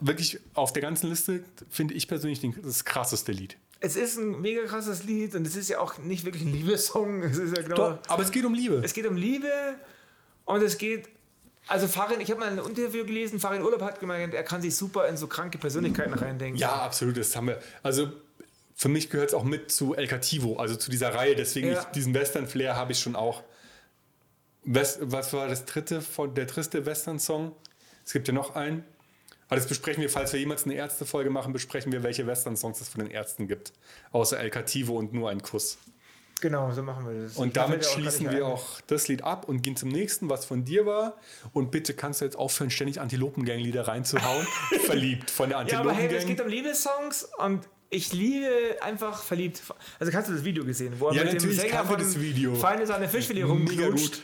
wirklich auf der ganzen Liste finde ich persönlich das krasseste Lied.
Es ist ein mega krasses Lied und es ist ja auch nicht wirklich ein Liebessong. Es ist ja genau.
Doch, aber es geht um Liebe.
Es geht um Liebe und es geht. Also Farin, ich habe mal ein Interview gelesen, Farin Urlaub hat gemeint, er kann sich super in so kranke Persönlichkeiten reindenken.
Ja, absolut, das haben wir. Also für mich gehört es auch mit zu El Cativo, also zu dieser Reihe. Deswegen
Ja.
ich, diesen Western-Flair habe ich schon auch. West, was war das dritte von der dritte Western-Song? Es gibt ja noch einen. Aber das besprechen wir, falls wir jemals eine Ärzte-Folge machen, besprechen wir, welche Western-Songs es von den Ärzten gibt. Außer El Cativo und nur ein Kuss.
Genau, so machen wir das.
Und
Ich
damit schließen wir auch das Lied ab und gehen zum nächsten, was von dir war. Und bitte kannst du jetzt aufhören, ständig Antilopengang-Lieder reinzuhauen. Verliebt von der
Ja, aber hey, es
Antilopengang.
geht um Liebessongs und ich liebe einfach verliebt. Also hast du das Video gesehen, wo er
Ja,
mit dem
natürlich
Sänger von
das Video.
Feine Sahne Fischfilet
Mega
rumknutscht.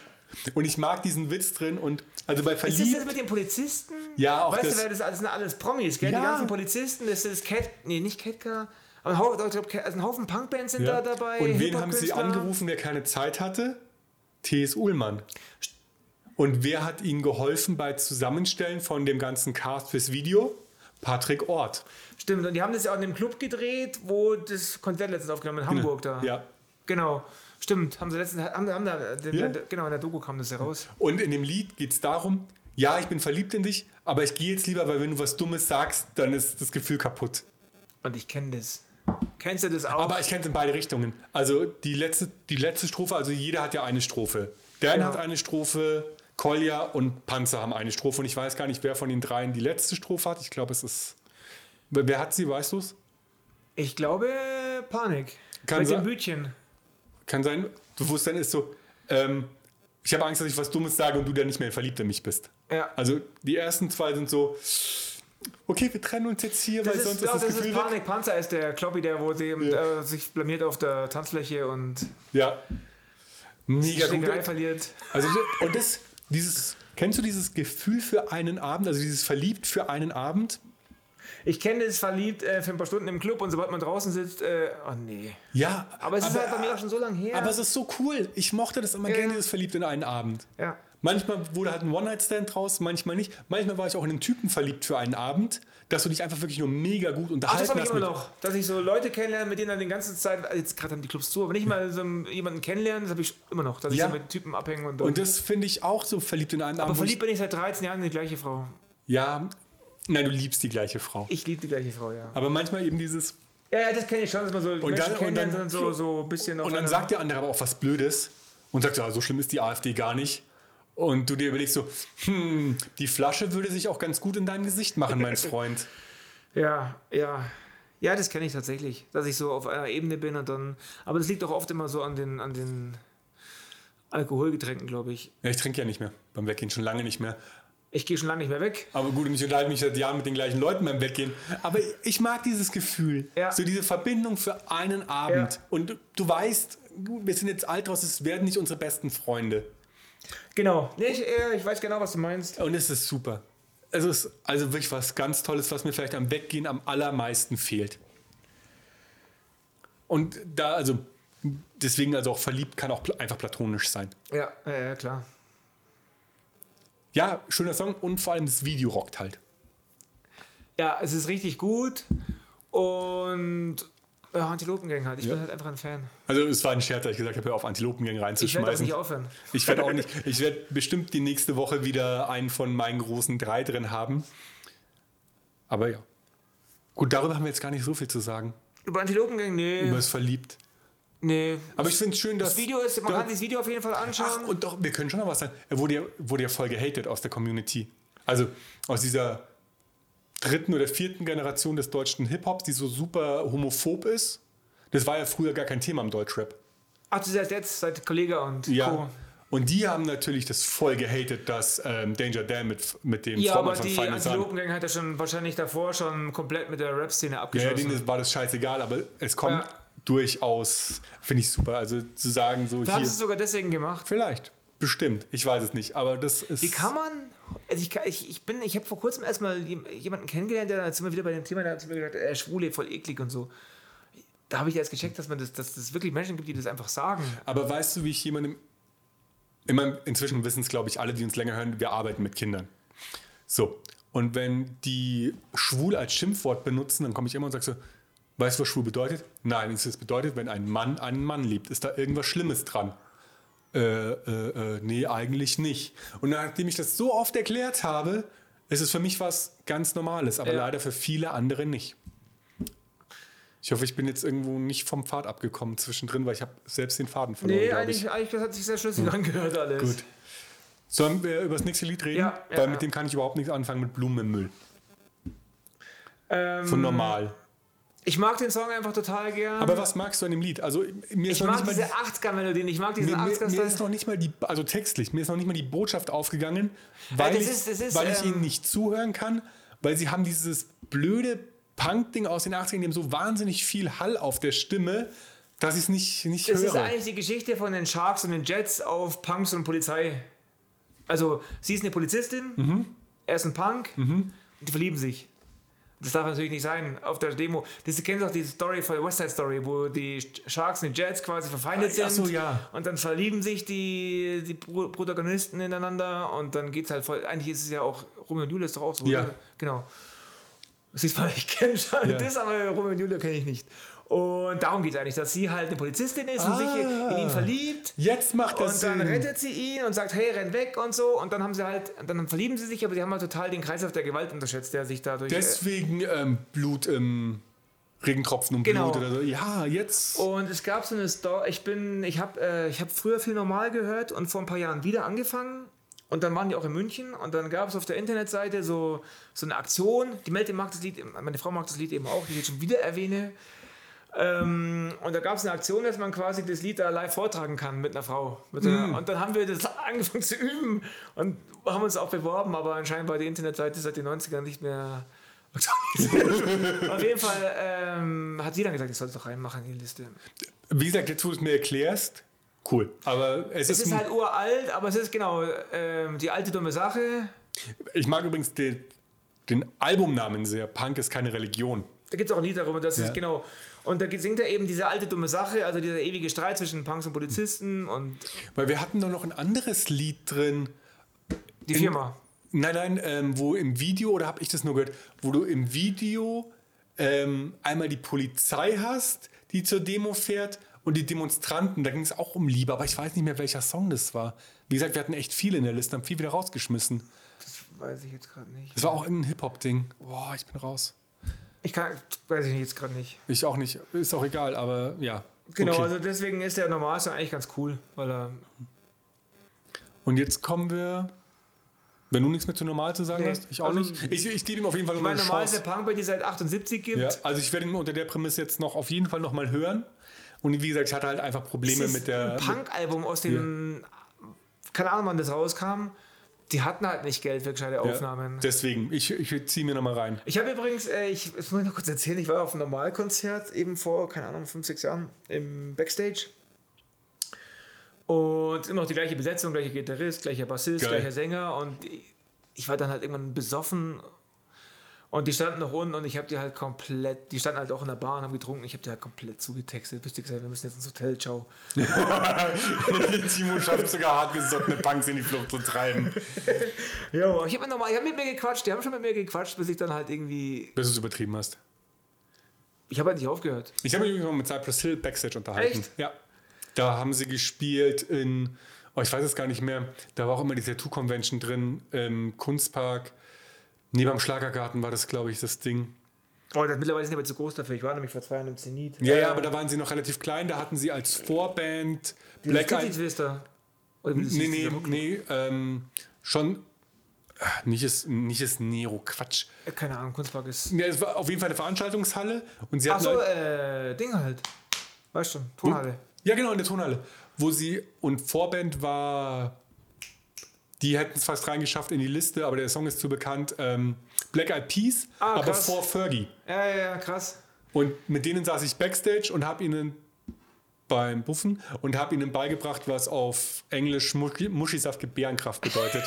Und ich mag diesen Witz drin und also bei
Ist das
Verliebt.
das mit den Polizisten?
Ja, auch
Weißt
das-
du, wer das, sind alles Promis, gell?
Ja.
Die ganzen Polizisten, das ist Cat, nee, nicht Ketka, aber ein Haufen, ich glaub, Cat- also ein Haufen Punkbands sind
Ja.
da dabei.
Und wen haben sie angerufen, der keine Zeit hatte? T.S. Ullmann. Und wer hat ihnen geholfen bei Zusammenstellen von dem ganzen Cast fürs Video? Patrick Ort.
Stimmt, und die haben das ja auch in dem Club gedreht, wo das Konzert letztens aufgenommen in Hamburg da.
Ja.
Genau. Stimmt, haben sie letztens, haben, haben da,
Ja.
genau, in der Doku kam das ja raus.
Und in dem Lied geht es darum, ja, ich bin verliebt in dich, aber ich gehe jetzt lieber, weil wenn du was Dummes sagst, dann ist das Gefühl kaputt.
Und ich kenne das. Kennst du das auch?
Aber ich kenne es in beide Richtungen. Also die letzte, die letzte Strophe, also jeder hat ja eine Strophe. Dan
Genau.
hat eine Strophe, Kolja und Panzer haben eine Strophe. Und ich weiß gar nicht, wer von den dreien die letzte Strophe hat. Ich glaube, es ist. Wer wer hat sie, weißt du es?
Ich glaube, Panik.
Kann
Mit
sein.
dem Bütchen.
Kann sein. Bewusstsein ist so. Ähm, ich habe Angst, dass ich was Dummes sage und du dann nicht mehr verliebt in mich bist.
Ja.
Also die ersten zwei sind so. Okay, wir trennen uns jetzt hier, weil
Das ist,
sonst ist
doch,
das,
das ist
Gefühl weg.
Panik. Panzer ist der Kloppy, der wo sie,
Ja.
äh, sich blamiert auf der Tanzfläche und
Ja. Mega
die
gut.
Verliert.
Also und das, dieses, kennst du dieses Gefühl für einen Abend, also dieses verliebt für einen Abend?
Ich kenne das verliebt äh, für ein paar Stunden im Club und sobald man draußen sitzt, äh, oh nee.
Ja.
Aber es ist halt bei mir auch schon so lange her.
Aber es ist so cool. Ich mochte das immer
Ja.
gerne, dieses verliebt in einen Abend.
ja.
Manchmal wurde halt ein One-Night-Stand draus, manchmal nicht. Manchmal war ich auch in einen Typen verliebt für einen Abend, dass du dich einfach wirklich nur mega gut
Ach, das
unterhalten
habe ich
hast.
immer
mit-
noch. Dass ich so Leute kennenlerne, mit denen dann die ganze Zeit, also jetzt gerade haben die Clubs zu, aber nicht mal so jemanden kennenlernen, das habe ich immer noch. Dass
Ja.
ich so mit Typen abhänge und,
Und das finde ich auch so verliebt in einen
Aber
Abend. wo
verliebt bin ich seit 13 Jahren in die gleiche Frau.
Ja, nein, du liebst die gleiche Frau.
Ich liebe die gleiche Frau, ja.
Aber manchmal eben dieses.
Ja, ja, das kenne ich schon, dass man so Menschen
dann- und dann-
und so, so ein bisschen
Und dann sagt der andere aber auch was Blödes und sagt, ja, so schlimm ist die AfD gar nicht. Und du dir überlegst so, hm, die Flasche würde sich auch ganz gut in dein Gesicht machen, mein Freund.
Ja, ja. Ja, das kenne ich tatsächlich, dass ich so auf einer Ebene bin und dann. Aber das liegt auch oft immer so an den, an den Alkoholgetränken, glaube ich.
Ja, ich trinke ja nicht mehr. Beim Weggehen schon lange nicht mehr.
Ich gehe schon lange nicht mehr weg.
Aber gut, und ich unterhalte mich seit Jahren mit den gleichen Leuten beim Weggehen. Aber ich mag dieses Gefühl.
Ja.
So diese Verbindung für einen Abend.
Ja.
Und du, weißt, wir sind jetzt alt raus, es werden nicht unsere besten Freunde.
Genau. Ich, äh, ich weiß genau, was du meinst.
Und es ist super. Es ist also wirklich was ganz Tolles, was mir vielleicht am Weggehen am allermeisten fehlt. Und da, also, deswegen also auch verliebt kann auch einfach platonisch sein.
Ja, ja, ja klar.
Ja, schöner Song und vor allem das Video rockt halt.
Ja, es ist richtig gut und ja, Antilopengang halt. Ich
Ja.
bin halt einfach ein Fan.
Also es war ein Scherz, dass ich gesagt habe, hör auf Antilopengang
Ich werde auch
reinzuschmeißen.
nicht aufhören.
Ich werde auch nicht. Ich werde bestimmt die nächste Woche wieder einen von meinen großen drei drin haben. Aber ja. Gut, darüber haben wir jetzt gar nicht so viel zu sagen.
Über Antilopengang, nee.
Über das Verliebt.
Nee.
Aber ich finde es schön, dass.
Das Video ist, man
Ja.
kann sich das Video auf jeden Fall anschauen.
Ach, und doch, wir können schon noch was sagen. Er wurde ja, wurde ja voll gehatet aus der Community. Also aus dieser dritten oder vierten Generation des deutschen Hip-Hops, die so super homophob ist. Das war ja früher gar kein Thema im Deutschrap.
Ach, du seid jetzt, seit Kollege und
Ja.
Co.
Und die haben natürlich das voll gehatet, dass ähm, Danger Dan mit, mit dem
Ja, aber
Vormann von
die
Final Sun.
Antilopengang hat er schon wahrscheinlich davor schon komplett mit der Rap-Szene
Ja, ja,
abgeschlossen.
denen ist- war das scheißegal, aber es kommt
Ja.
Durchaus, finde ich super. Also zu sagen, so
da haben
hier.
sie es sogar deswegen gemacht.
Vielleicht, bestimmt, ich weiß es nicht, aber das ist.
Wie kann man. Also ich, ich, ich bin, ich habe vor kurzem erstmal jem- jemanden kennengelernt, der sind wir wieder bei dem Thema, der hat zu mir gesagt, er schwule, voll eklig und so. Da habe ich erst gecheckt, dass man das, dass es wirklich Menschen gibt, die das einfach sagen.
Aber weißt du, wie ich jemandem. Immer, inzwischen wissen es, glaube ich, alle, die uns länger hören, wir arbeiten mit Kindern. So. Und wenn die schwul als Schimpfwort benutzen, dann komme ich immer und sage so: Weißt du, was schwul bedeutet? Nein, es bedeutet, wenn ein Mann einen Mann liebt, ist da irgendwas Schlimmes dran. Äh, äh, äh, nee, eigentlich nicht. Und nachdem ich das so oft erklärt habe, ist es für mich was ganz Normales, aber
Ja.
leider für viele andere nicht. Ich hoffe, ich bin jetzt irgendwo nicht vom Pfad abgekommen zwischendrin, weil ich habe selbst den Faden verloren,
Nee, eigentlich,
ich.
eigentlich das hat sich sehr schlüssig angehört alles.
Gut. Sollen wir über das nächste Lied reden?
Ja, ja,
weil mit dem kann ich überhaupt nichts anfangen mit Blumen im Müll.
Ähm,
Von normal.
Ich mag den Song einfach total gern.
Aber was magst du an dem Lied? Also mir ist
ich
noch
mag
nicht mal
diese
die-
80er-Melodien, ich mag diesen
Mir, mir, mir ist
80er-Style.
noch nicht mal die, also textlich, mir ist noch nicht mal die Botschaft aufgegangen, weil,
das
ich,
ist- das ist,
weil ich
ähm,
ihnen nicht zuhören kann, weil sie haben dieses blöde Punk-Ding aus den 80ern, dem so wahnsinnig viel Hall auf der Stimme, dass ich es nicht, nicht
Das ist
höre.
eigentlich die Geschichte von den Sharks und den Jets auf Punks und Polizei. Also, sie ist eine Polizistin,
Mhm.
er ist ein Punk und die verlieben sich. Das darf natürlich nicht sein auf der Demo. Das kennst du auch die Story von der West Side Story, wo die Sharks und die Jets quasi verfeindet
Ach
sind.
so, ja.
Und dann verlieben sich die, die Pro- Protagonisten ineinander und dann geht's halt voll. Eigentlich ist es ja auch, Romeo und Julia ist doch auch so,
Ja.
oder? Genau. Siehst mal, ich kenne schon
Ja.
das, aber Romeo und Julia kenne ich nicht. Und darum geht es eigentlich, dass sie halt eine Polizistin ist und sich in ihn verliebt.
Jetzt macht das
Und dann
Sinn.
rettet sie ihn und sagt, hey, renn weg und so. Und dann haben sie halt, dann verlieben sie sich, aber sie haben halt total den Kreislauf der Gewalt unterschätzt, der sich dadurch. äh,
Deswegen ähm, Blut im Regentropfen und
Genau.
Blut oder so. Ja, jetzt.
und es gab so eine Story, ich bin, ich habe äh, ich hab früher viel normal gehört und vor ein paar Jahren wieder angefangen. Und dann waren die auch in München und dann gab es auf der Internetseite so, so eine Aktion. Die Melte mag das Lied, meine Frau mag das Lied eben auch, die ich jetzt schon wieder erwähne. Ähm, und da gab es eine Aktion, dass man quasi das Lied da live vortragen kann mit einer Frau. Mit einer, Und dann haben wir das angefangen zu üben und haben uns auch beworben, aber anscheinend war die Internetseite seit den 90ern nicht mehr. Auf jeden Fall ähm, hat sie dann gesagt, ich soll es doch reinmachen in die Liste.
Wie gesagt, jetzt wo du es mir erklärst, cool. Aber es,
Es
ist,
ist halt uralt, aber es ist genau ähm, die alte dumme Sache.
Ich mag übrigens den, den Albumnamen sehr. Punk ist keine Religion.
Da gibt es auch ein Lied darüber, das
Ja.
ist genau. Und da singt er eben diese alte dumme Sache, also dieser ewige Streit zwischen Punks und Polizisten und
Weil wir hatten doch noch ein anderes Lied drin.
die Firma.
Nein, nein, ähm, wo im Video, oder habe ich das nur gehört, wo du im Video ähm, einmal die Polizei hast, die zur Demo fährt und die Demonstranten. Da ging es auch um Liebe, aber ich weiß nicht mehr, welcher Song das war. Wie gesagt, wir hatten echt viele in der Liste, haben viel wieder rausgeschmissen.
Das weiß ich jetzt gerade nicht.
Das war auch irgendein Hip-Hop-Ding. Boah, ich bin raus.
Ich kann, weiß ich jetzt gerade nicht.
Ich auch nicht. Ist auch egal, aber ja.
Genau,
Okay.
also deswegen ist der Normalsong eigentlich ganz cool, weil er.
Und jetzt kommen wir. Wenn du nichts mehr zu normal zu sagen
Nee,
hast, ich auch
also-
nicht. Ich, ich gebe ihm auf jeden Fall
Ich
noch
meine,
eine
normal ist
Chance.
der Punk, die seit 78 gibt.
Ja, also ich werde ihn unter der Prämisse jetzt noch auf jeden Fall noch mal hören. Und wie gesagt, ich hatte halt einfach Probleme
Es ist
mit der.
ein Punk-Album aus dem. Keine Ahnung, wann das rauskam. Die hatten halt nicht Geld für gescheite
mit, ja,
Aufnahmen.
deswegen, ich, ich ziehe mir noch mal rein.
Ich habe übrigens, äh, ich das muss ich noch kurz erzählen, ich war auf einem Normalkonzert eben vor, keine Ahnung, fünf, sechs Jahren im Backstage. Und immer noch die gleiche Besetzung, gleicher Gitarrist, gleicher Bassist,
Geil.
gleicher Sänger. Und ich, ich war dann halt irgendwann besoffen. Und die standen noch unten und ich habe die halt komplett, die standen halt auch in der Bar und haben getrunken. Ich habe die halt komplett zugetextet, bis die gesagt wir müssen jetzt ins Hotel, ciao.
Timo schafft sogar hartgesottene Punks in die Flucht zu treiben.
Ja, ich habe hab mit mir gequatscht, die haben schon mit mir gequatscht, bis ich dann halt irgendwie,
Bis du es übertrieben hast.
ich habe halt nicht aufgehört.
Ich habe mich übrigens mal mit Cypress Hill Backstage unterhalten.
Echt?
Ja. Da haben sie gespielt in, oh, ich weiß es gar nicht mehr, da war auch immer die Tattoo-Convention drin, im Kunstpark. Neben am Schlagergarten war das, glaube ich, das Ding.
Oh, das mittlerweile ist nicht mehr zu groß dafür. Ich war nämlich vor zwei Jahren im Zenit.
Ja, ja, aber da waren sie noch relativ klein. Da hatten sie als Vorband Black
Black
Eyed... Nee, nee, nee, ähm, schon... ah, Nicht ist, nicht ist Nero, Quatsch.
Äh, Keine Ahnung, Kunstpark ist.
Ja, es war auf jeden Fall eine Veranstaltungshalle. Und sie
Ach so,
halt,
äh, Ding halt. Weißt du, Tonhalle.
Ja, genau, in der Tonhalle. Wo sie... Und Vorband war... Die hätten es fast reingeschafft in die Liste, aber der Song ist zu bekannt. Ähm, Black Eyed Peas,
Ah,
aber vor Fergie.
Ja, ja, ja, krass.
Und mit denen saß ich backstage und habe ihnen beim Buffen und habe ihnen beigebracht, was auf Englisch Muschi- Muschisaft Gebärenkraft bedeutet.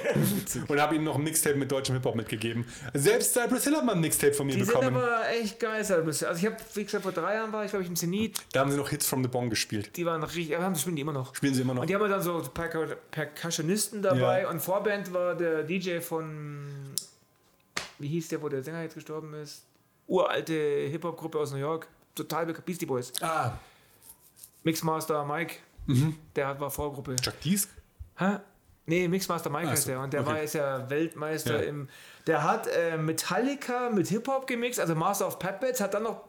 und habe ihnen noch ein Mixtape mit deutschem Hip-Hop mitgegeben. Selbst Cypress Hill hat mal ein Mixtape von mir
Die sind
bekommen.
aber echt geil. Also ich habe, wie gesagt, vor drei Jahren war ich, glaube ich, im Zenit.
Da haben sie noch Hits from the Bong gespielt.
Die waren noch richtig, aber haben, spielen die immer noch.
Spielen sie immer noch.
Und die haben dann so Percu- Percussionisten dabei
Ja.
und Vorband war der DJ von, wie hieß der, wo der Sänger jetzt gestorben ist? uralte Hip-Hop-Gruppe aus New York, total bekannt, Beastie Boys.
Ah,
Mixmaster Mike,
Mhm.
der war Vorgruppe.
Chuck Dies?
Hä? Nee, Mixmaster Mike
Ach
heißt
so,
der. Und der
okay.
war jetzt ja Weltmeister
Ja.
im. Der hat äh, Metallica mit Hip-Hop gemixt, also Master of Puppets, hat dann noch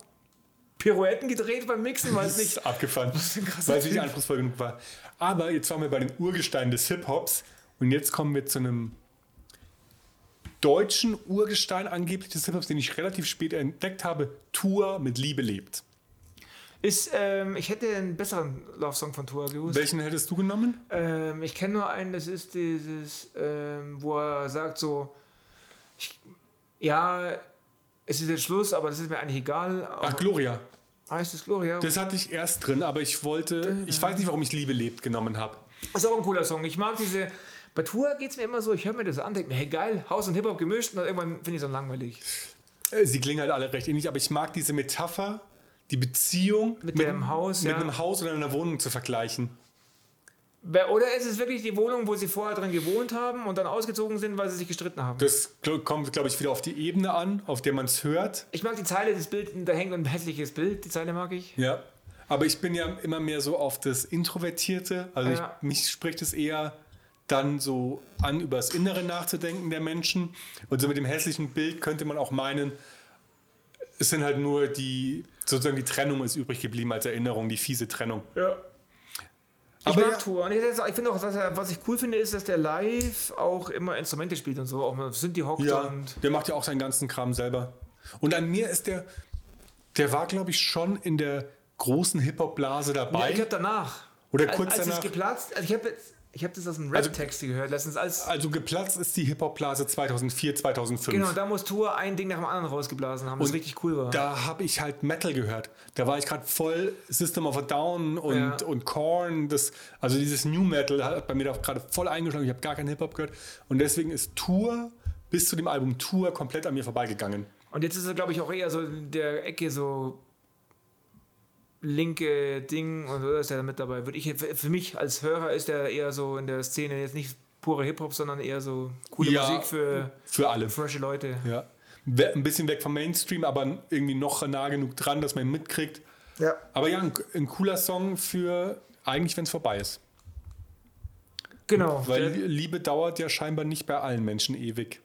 Pirouetten gedreht beim Mixen, weil es
Das
nicht.
ist abgefahren, weil es nicht anspruchsvoll genug war. Aber jetzt waren wir bei den Urgesteinen des Hip-Hops und jetzt kommen wir zu einem deutschen Urgestein angeblich des Hip-Hops, den ich relativ spät entdeckt habe. Tour mit Liebe lebt.
Ist, ähm, ich hätte einen besseren Love-Song von Tour gewusst.
Welchen hättest du genommen?
Ähm, ich kenne nur einen, das ist dieses, ähm, wo er sagt so, ich, ja, es ist jetzt Schluss, aber das ist mir eigentlich egal.
Ach, Gloria.
heißt es Gloria?
Das hatte ich erst drin, aber ich wollte, ich weiß nicht, warum ich Liebe lebt genommen habe.
Das ist auch ein cooler Song. Ich mag diese. Bei Tour geht es mir immer so, ich höre mir das an, denke mir, hey geil, Haus und Hip-Hop gemischt und dann irgendwann finde ich es dann langweilig.
Äh, Sie klingen halt alle recht ähnlich, aber ich mag diese Metapher, die Beziehung
Mit dem Haus,
mit
ja.
einem Haus oder einer Wohnung zu vergleichen.
Oder ist es wirklich die Wohnung, wo sie vorher drin gewohnt haben und dann ausgezogen sind, weil sie sich gestritten haben?
Das kommt, glaube ich, wieder auf die Ebene an, auf der man es hört.
Ich mag die Zeile, das Bild, da hängt ein hässliches Bild, die Zeile mag ich.
Ja. Aber ich bin ja immer mehr so auf das Introvertierte. Also
Ja.
ich, mich spricht es eher dann so an, über das Innere nachzudenken der Menschen. Und so mit dem hässlichen Bild könnte man auch meinen, es sind halt nur die, sozusagen die Trennung ist übrig geblieben als Erinnerung, die fiese Trennung.
Ja. Ich
Aber
mag
ja.
Tour. Und ich, ich finde auch, dass er, was ich cool finde, ist, dass der live auch immer Instrumente spielt und so. Auch mal sind die hockt
Ja,
und.
der macht ja auch seinen ganzen Kram selber. Und an mir ist der, der war, glaube ich, schon in der großen Hip-Hop-Blase
Ja,
dabei.
ich glaube danach.
Oder
Als-
kurz
als
danach.
es geplatzt, also ich habe ich hab das aus einem
Also-
Rap-Text gehört, letztens als.
Also geplatzt ist die Hip-Hop-Blase 2004, 2005.
Genau, da muss Tour ein Ding nach dem anderen rausgeblasen haben, was
Und
richtig cool war.
Da habe ich halt Metal gehört. Da war ich gerade voll System of a Down und,
Ja.
und Korn. Das, also dieses New Metal hat bei mir da gerade voll eingeschlagen. Ich habe gar keinen Hip-Hop gehört. Und deswegen ist Tour bis zu dem Album Tour komplett an mir vorbeigegangen.
Und jetzt ist er, glaube ich, auch eher so in der Ecke so linke Ding und so ist er mit dabei. Würde ich, für mich als Hörer ist er eher so in der Szene jetzt nicht pure Hip-Hop, sondern eher so coole
Ja.
Musik für
Für alle.
frische Leute.
Ja. Ein bisschen weg vom Mainstream, aber irgendwie noch nah genug dran, dass man ihn mitkriegt.
Ja.
Aber ja, ein, ein cooler Song für eigentlich, wenn es vorbei ist.
Genau.
Weil Liebe dauert ja scheinbar nicht bei allen Menschen ewig.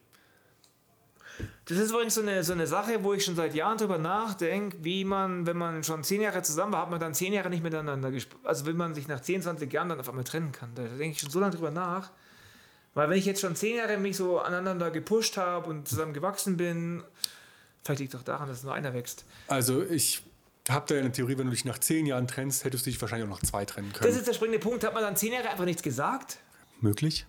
Das ist übrigens so eine, so eine Sache, wo ich schon seit Jahren drüber nachdenke, wie man, wenn man schon zehn Jahre zusammen war, hat man dann zehn Jahre nicht miteinander gesprochen. Also wenn man sich nach 10, 20 Jahren dann auf einmal trennen kann. Da denke ich schon so lange drüber nach. Weil wenn ich jetzt schon zehn Jahre mich so aneinander gepusht habe und zusammen gewachsen bin, vielleicht liegt es doch daran, dass nur einer wächst.
Also ich habe da ja eine Theorie, wenn du dich nach zehn Jahren trennst, hättest du dich wahrscheinlich auch nach zwei trennen können.
Das ist der springende Punkt. Hat man dann zehn Jahre einfach nichts gesagt?
Möglich?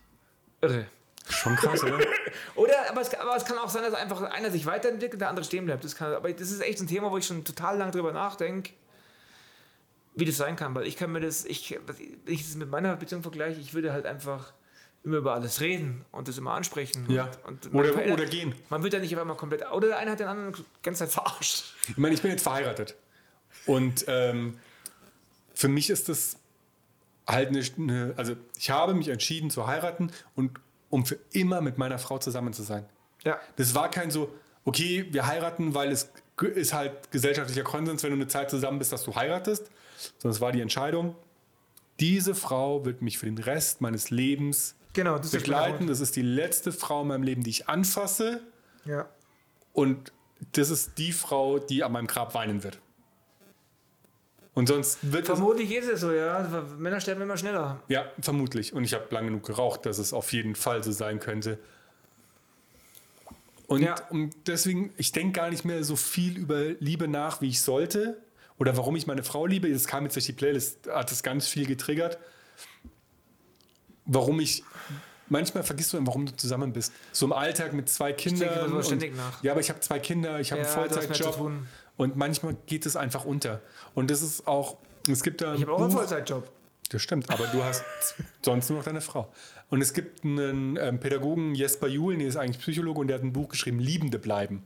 Irre.
Schon krass, oder?
Oder, aber es, aber es kann auch sein, dass einfach einer sich weiterentwickelt, der andere stehen bleibt. Das kann, aber das ist echt ein Thema, wo ich schon total lange drüber nachdenke, wie das sein kann. Weil ich kann mir das, ich, wenn ich das mit meiner Beziehung vergleiche, ich würde halt einfach immer über alles reden und das immer ansprechen.
Ja.
Und, und
Oder, oder gehen.
Man wird ja nicht auf einmal komplett. Oder der eine hat den anderen die ganze Zeit verarscht.
Ich meine, ich bin jetzt verheiratet. Und ähm, für mich ist das halt eine, eine. Also, ich habe mich entschieden zu heiraten und um für immer mit meiner Frau zusammen zu sein.
Ja.
Das war kein so, okay, wir heiraten, weil es ist halt gesellschaftlicher Konsens, wenn du eine Zeit zusammen bist, dass du heiratest. Sondern es war die Entscheidung, diese Frau wird mich für den Rest meines Lebens
Genau, das ist
begleiten.
springende
Das ist die letzte Frau in meinem Leben, die ich anfasse.
Ja.
Und das ist die Frau, die an meinem Grab weinen wird. Und sonst wird.
Vermutlich ist es so, ja. Männer sterben immer schneller.
Ja, vermutlich. Und ich habe lang genug geraucht, dass es auf jeden Fall so sein könnte. Und,
Ja.
und deswegen, ich denke gar nicht mehr so viel über Liebe nach, wie ich sollte. Oder warum ich meine Frau liebe. Das kam jetzt durch die Playlist, hat das ganz viel getriggert. Warum ich. Manchmal vergisst du, warum du zusammen bist. So im Alltag mit zwei Kindern.
denke darüber
und-
ständig nach.
Ja, aber ich habe zwei Kinder, ich habe
Ja,
einen Vollzeitjob. Und manchmal geht es einfach unter. Und das ist auch. Es gibt da.
Ich habe auch einen Vollzeitjob.
Das stimmt, aber du hast sonst nur noch deine Frau. Und es gibt einen ähm, Pädagogen, Jesper Juhl, der ist eigentlich Psychologe und der hat ein Buch geschrieben, Liebende bleiben.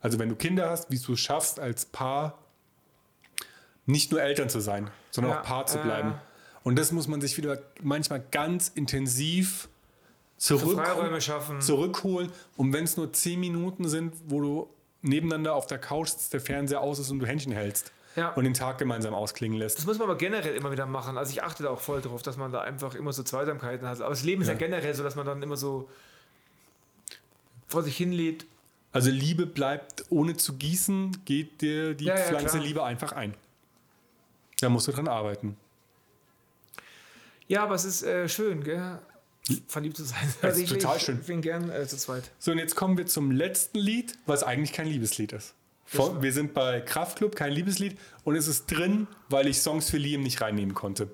Also wenn du Kinder hast, wie du es schaffst, als Paar nicht nur Eltern zu sein, sondern
Ja,
auch Paar zu
äh.
bleiben. Und das muss man sich wieder manchmal ganz intensiv zurück, zurückholen. Und wenn es nur zehn Minuten sind, wo du nebeneinander auf der Couch sitzt, der Fernseher aus ist und du Händchen hältst
Ja.
und den Tag gemeinsam ausklingen lässt.
Das muss man aber generell immer wieder machen. Also ich achte da auch voll drauf, dass man da einfach immer so Zweisamkeiten hat. Aber das Leben ist ja,
Ja.
generell so, dass man dann immer so vor sich hin lebt.
Also Liebe bleibt ohne zu gießen, geht dir die
Ja,
Pflanze. Liebe einfach ein. Da musst du dran arbeiten.
Ja, aber es ist äh, schön, gell? Verliebt zu sein. Also
ist total
ich,
schön.
Ich bin gern äh, zu zweit.
So, und jetzt kommen wir zum letzten Lied, was eigentlich kein Liebeslied ist. Von, wir sind bei Kraftklub, kein Liebeslied. Und es ist drin, weil ich Songs für Liam nicht reinnehmen konnte.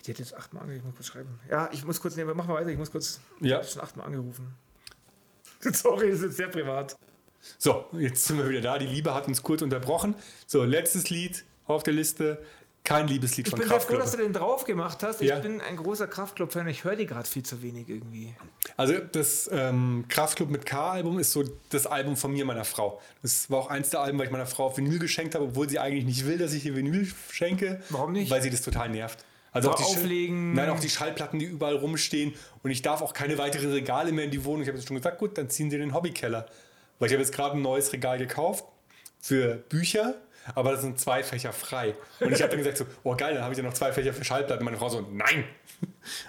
Ich hätte jetzt achtmal angerufen, ich muss kurz schreiben. Ja, ich muss kurz nehmen, mach mal weiter, ich muss kurz.
Ja.
Ich hab schon achtmal angerufen. Sorry, das ist jetzt sehr privat.
So, jetzt sind wir wieder da. Die Liebe hat uns kurz unterbrochen. So, letztes Lied auf der Liste. Kein Liebeslied
Ich
von
bin sehr froh,
Kraftklub.
dass du den drauf gemacht hast. Ich
Ja.
bin ein großer Kraftclub-Fan, ich höre die gerade viel zu wenig irgendwie.
Also das ähm, Kraftklub mit K-Album ist so das Album von mir, meiner Frau. Das war auch eins der Alben, weil ich meiner Frau auf Vinyl geschenkt habe, obwohl sie eigentlich nicht will, dass ich ihr Vinyl schenke.
Warum nicht?
Weil sie das total nervt. Also auch die
auflegen.
Nein, auch die Schallplatten, die überall rumstehen. Und ich darf auch keine weiteren Regale mehr in die Wohnung. Ich habe jetzt schon gesagt, gut, dann ziehen sie in den Hobbykeller. Weil ich habe jetzt gerade ein neues Regal gekauft für Bücher, aber da sind zwei Fächer frei. Und ich habe dann gesagt so, oh geil, dann habe ich ja noch zwei Fächer für Schallplatten. Meine Frau so, nein.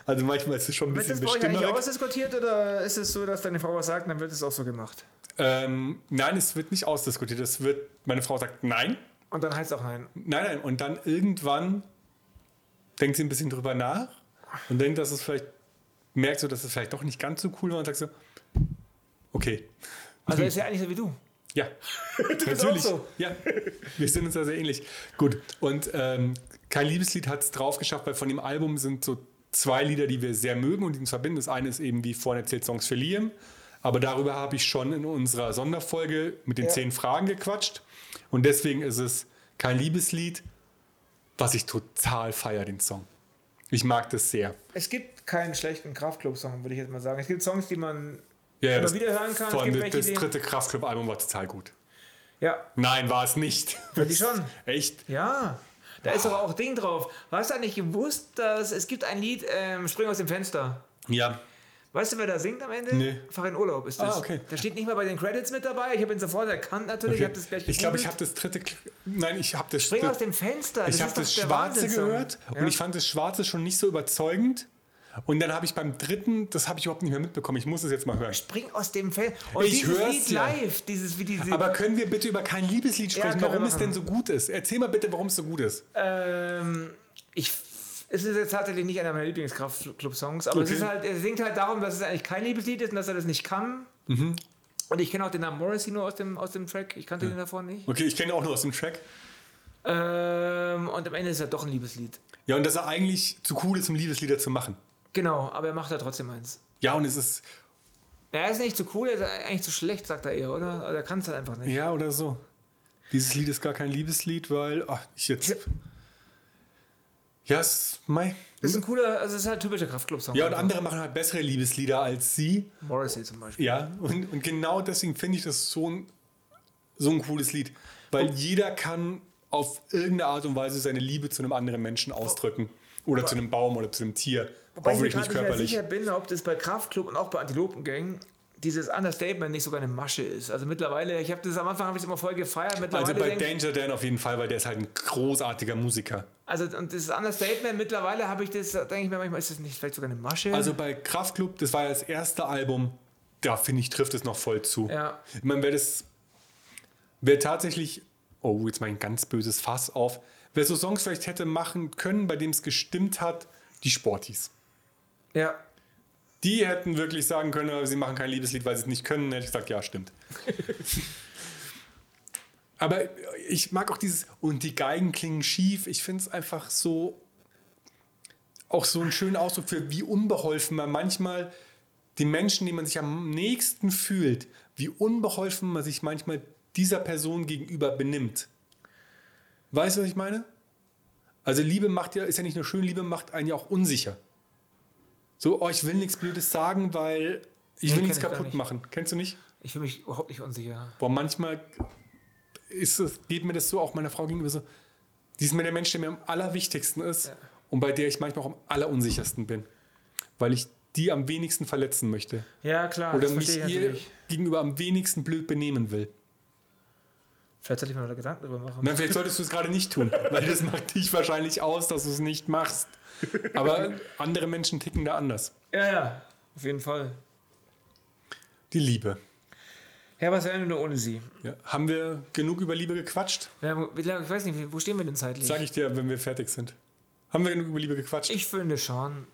Also manchmal ist es schon ein
Wird
bisschen
das bei euch ausdiskutiert oder ist es so, dass deine Frau was sagt, dann wird es auch so gemacht?
Ähm, nein, es wird nicht ausdiskutiert. Es wird, meine Frau sagt nein,
Und dann heißt es auch nein.
nein, nein. Und dann irgendwann denkt sie ein bisschen drüber nach und denkt, dass es vielleicht, merkt so, dass es vielleicht doch nicht ganz so cool war und sagt so, okay.
Also er ist ja eigentlich so wie du.
Ja, natürlich.
auch so.
Ja, wir sind uns da sehr ähnlich. Gut, und ähm, kein Liebeslied hat es drauf geschafft, weil von dem Album sind so zwei Lieder, die wir sehr mögen und die uns verbinden. Das eine ist eben, wie vorhin erzählt, Songs für Liam. Aber darüber habe ich schon in unserer Sonderfolge mit den
Ja.
zehn Fragen gequatscht. Und deswegen ist es kein Liebeslied, was ich total feiere, den Song. Ich mag das sehr.
Es gibt keinen schlechten Kraftclub-Song, würde ich jetzt mal sagen. Es gibt Songs, die man
Ja, ja, das,
wieder hören kann.
Von,
gibt
das, das dritte Kraftclub-Album war total gut.
Ja,
Nein, war es nicht.
Ja, die schon.
Echt?
ja. Da ist aber auch Ding drauf. Hast du eigentlich gewusst, dass es gibt ein Lied, ähm, Spring aus dem Fenster.
Ja.
Weißt du, wer da singt am Ende?
Nee.
Fahr in Urlaub ist das.
Ah, okay.
Der steht nicht mal bei den Credits mit dabei. Ich habe ihn sofort erkannt natürlich. Ich
Okay.
habe gleich
Ich glaube, ich habe das dritte. Kl- Nein, ich habe das.
Spring aus dem Fenster.
ich
das
habe
ist
das Schwarze gehört
Ja.
und ich fand das Schwarze schon nicht so überzeugend. Und dann habe ich beim dritten, das habe ich überhaupt nicht mehr mitbekommen. Ich muss es jetzt mal hören.
Spring aus dem Fenster. Und
Ich
dieses Lied
ja.
live. Dieses, wie diese,
Aber können wir bitte über kein Liebeslied
Ja,
sprechen,
wir
warum es denn so gut ist? Erzähl mal bitte, warum es so gut ist.
Ähm, ich, es ist jetzt tatsächlich nicht einer meiner Lieblingskraftclub-Songs, aber es
Okay.
ist halt, er singt halt darum, dass es eigentlich kein Liebeslied ist und dass er das nicht kann.
Mhm.
Und ich kenne auch den Namen Morrissey nur aus dem, aus dem Track. Ich kannte den davor nicht.
Okay, ich kenne auch nur aus dem Track.
Ähm, und am Ende ist er doch ein Liebeslied.
Ja, und dass er eigentlich zu cool ist, um Liebeslieder zu machen.
Genau, aber er macht da trotzdem eins.
Ja, und es ist.
Er ist nicht zu cool, er ist eigentlich zu schlecht, sagt er eher, oder? Er kann es halt einfach nicht.
Ja, oder so. Dieses Lied ist gar kein Liebeslied, weil. Ach, ich jetzt. Ja, es ist mei.
Das ist ein cooler, also es ist halt ein typischer Kraftclub-Song.
Ja, und andere machen halt bessere Liebeslieder als sie.
Morrissey zum Beispiel.
Ja, und, und genau deswegen finde ich das so ein, so ein cooles Lied. Weil jeder kann auf irgendeine Art und Weise seine Liebe zu einem anderen Menschen ausdrücken. Oder zu einem Baum oder zu einem Tier.
Wobei ich gerade
nicht
nicht
körperlich.
sicher bin, ob das bei Kraftclub und auch bei Antilopengang dieses Understatement nicht sogar eine Masche ist. Also mittlerweile, ich habe das am Anfang habe ich es immer voll gefeiert.
Also bei
denk,
Danger Dan auf jeden Fall, weil der ist halt ein großartiger Musiker.
also und das Understatement mittlerweile habe ich das, denke ich mir manchmal, ist das nicht vielleicht sogar eine Masche?
Also bei Kraftklub, das war ja das erste Album, da finde ich, trifft es noch voll zu.
ja,
Ich meine, wer das, wer tatsächlich, oh, jetzt mal ein ganz böses Fass auf, wer so Songs vielleicht hätte machen können, bei dem es gestimmt hat, die Sporties.
Ja.
Die hätten wirklich sagen können, sie machen kein Liebeslied, weil sie es nicht können. Dann hätte ich gesagt, ja, stimmt. aber ich mag auch dieses, und die Geigen klingen schief. Ich finde es einfach so, auch so einen schönen Ausdruck für, wie unbeholfen man manchmal die Menschen, die man sich am nächsten fühlt, wie unbeholfen man sich manchmal dieser Person gegenüber benimmt. Weißt du, was ich meine? Also Liebe macht ja, ist ja nicht nur schön, Liebe macht einen ja auch unsicher. So, oh, ich will nichts Blödes sagen, weil ich
Nee,
will nichts kaputt
nicht.
machen. Kennst du nicht?
Ich fühle mich überhaupt nicht unsicher.
Boah, manchmal ist es, geht mir das so auch meiner Frau gegenüber so, die ist mir der Mensch, der mir am allerwichtigsten ist
Ja.
und bei der ich manchmal auch am allerunsichersten bin. Weil ich die am wenigsten verletzen möchte.
Ja, klar,
Oder mich ihr
natürlich.
gegenüber am wenigsten blöd benehmen will.
Vielleicht sollte ich mir noch Gedanken darüber machen.
Nein, vielleicht solltest du es gerade nicht tun, weil das macht dich wahrscheinlich aus, dass du es nicht machst. Aber andere Menschen ticken da anders.
Ja, ja, auf jeden Fall.
Die Liebe.
Ja, was wäre denn nur ohne sie?
Ja. Haben wir genug über Liebe gequatscht?
Ja, ich weiß nicht, wo stehen wir denn zeitlich?
Sag ich dir, wenn wir fertig sind. Haben wir genug über Liebe gequatscht?
Ich finde schon.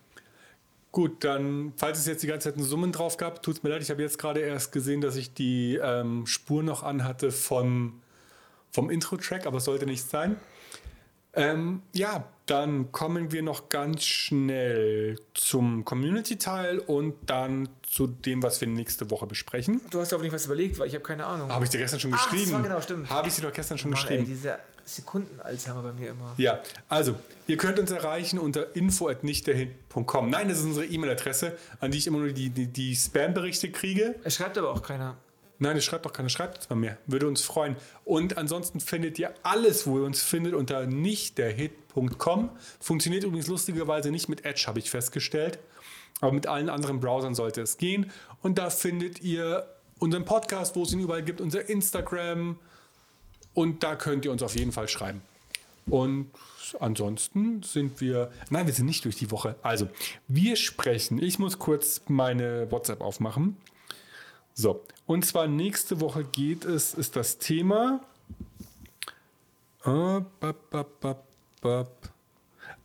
Gut, dann, falls es jetzt die ganze Zeit einen Summen drauf gab, tut es mir leid, ich habe jetzt gerade erst gesehen, dass ich die ähm, Spur noch anhatte vom, vom Intro-Track, aber es sollte nicht sein. Ähm, ja, dann kommen wir noch ganz schnell zum Community-Teil und dann zu dem, was wir nächste Woche besprechen.
Du hast aber nicht was überlegt, weil ich habe keine Ahnung.
Habe ich dir gestern schon
Ach, das
geschrieben?
war genau, stimmt.
Habe ich dir doch gestern schon
Mann, ey,
geschrieben.
diese Sekunden-Alzheimer bei mir immer.
Ja, also, ihr könnt uns erreichen unter info.nichtderhin.com. Nein, das ist unsere E-Mail-Adresse, an die ich immer nur die, die, die Spam-Berichte kriege.
Es schreibt aber auch keiner.
Nein, das schreibt doch uns mal mehr. Würde uns freuen. Und ansonsten findet ihr alles, wo ihr uns findet, unter nichtderhit.com. Funktioniert übrigens lustigerweise nicht mit Edge, habe ich festgestellt. Aber mit allen anderen Browsern sollte es gehen. Und da findet ihr unseren Podcast, wo es ihn überall gibt, unser Instagram. Und da könnt ihr uns auf jeden Fall schreiben. Und ansonsten sind wir. Nein, wir sind nicht durch die Woche. Also, wir sprechen. Ich muss kurz meine WhatsApp aufmachen. So, und zwar nächste Woche geht es, ist das Thema. Äh, bap, bap, bap, bap.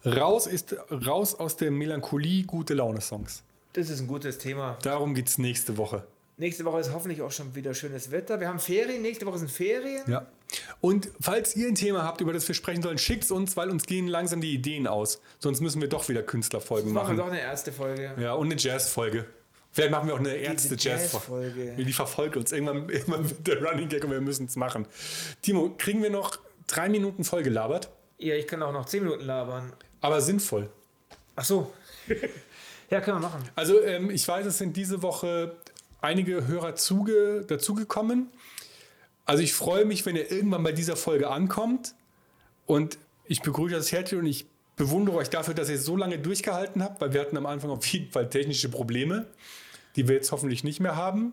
Raus, ist, raus aus der Melancholie, gute Laune-Songs.
Das ist ein gutes Thema.
Darum geht es nächste Woche.
Nächste Woche ist hoffentlich auch schon wieder schönes Wetter. Wir haben Ferien, nächste Woche sind Ferien.
Ja. Und falls ihr ein Thema habt, über das wir sprechen sollen, schickt es uns, weil uns gehen langsam die Ideen aus. Sonst müssen wir doch wieder Künstlerfolgen
Machen wir
machen.
doch eine erste Folge.
Ja, und eine Jazz-Folge. Vielleicht machen wir auch eine
Jazz-Folge.
Ärzte-Jazz-Folge. Die verfolgt uns. Irgendwann, irgendwann wird der Running Gag und wir müssen es machen. Timo, kriegen wir noch drei Minuten voll gelabert?
Ja, ich kann auch noch 10 Minuten labern.
Aber sinnvoll.
Ach so. ja, können wir machen.
Also ähm, ich weiß, es sind diese Woche einige Hörer zuge dazugekommen. Also ich freue mich, wenn ihr irgendwann bei dieser Folge ankommt. Und ich begrüße das herzlich und ich bewundere euch dafür, dass ihr so lange durchgehalten habt, weil wir hatten am Anfang auf jeden Fall technische Probleme, die wir jetzt hoffentlich nicht mehr haben.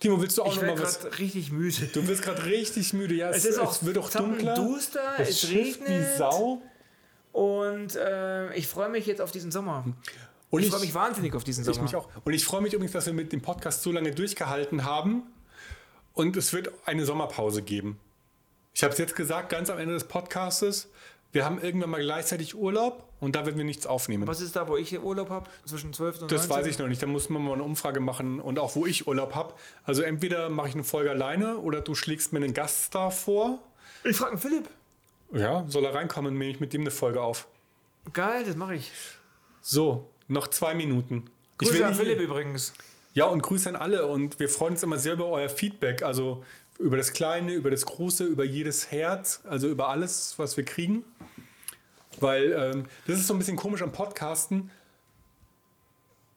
Timo, willst du auch
Ich
noch mal was?
gerade richtig müde.
Du wirst gerade richtig müde. Ja,
Es ist auch
es wird auch dunkler.
duster,
Es
es
schifft wie
regnet.
Sau.
Und äh, ich freue mich jetzt auf diesen Sommer.
Und
Ich freue mich wahnsinnig auf diesen Sommer.
Ich mich auch. Und ich freue mich übrigens, dass wir mit dem Podcast so lange durchgehalten haben. Und es wird eine Sommerpause geben. Ich habe es jetzt gesagt, ganz am Ende des Podcastes. Wir haben irgendwann mal gleichzeitig Urlaub und da werden wir nichts aufnehmen.
Was ist da, wo ich Urlaub habe? Zwischen 12 und
das
19?
weiß ich noch nicht. Da muss man mal eine Umfrage machen und auch wo ich Urlaub habe. Also entweder mache ich eine Folge alleine oder du schlägst mir einen Gaststar vor.
Ich frage Philipp.
Ja, soll er reinkommen, nehme ich mit dem eine Folge auf.
Geil, das mache ich.
So, noch zwei Minuten. Ich
Grüße
will
an Philipp übrigens.
Ja, und Grüße an alle. Und wir freuen uns immer sehr über euer Feedback. Also über das Kleine, über das Große, über jedes Herz, also über alles, was wir kriegen. Weil ähm, das ist so ein bisschen komisch am Podcasten.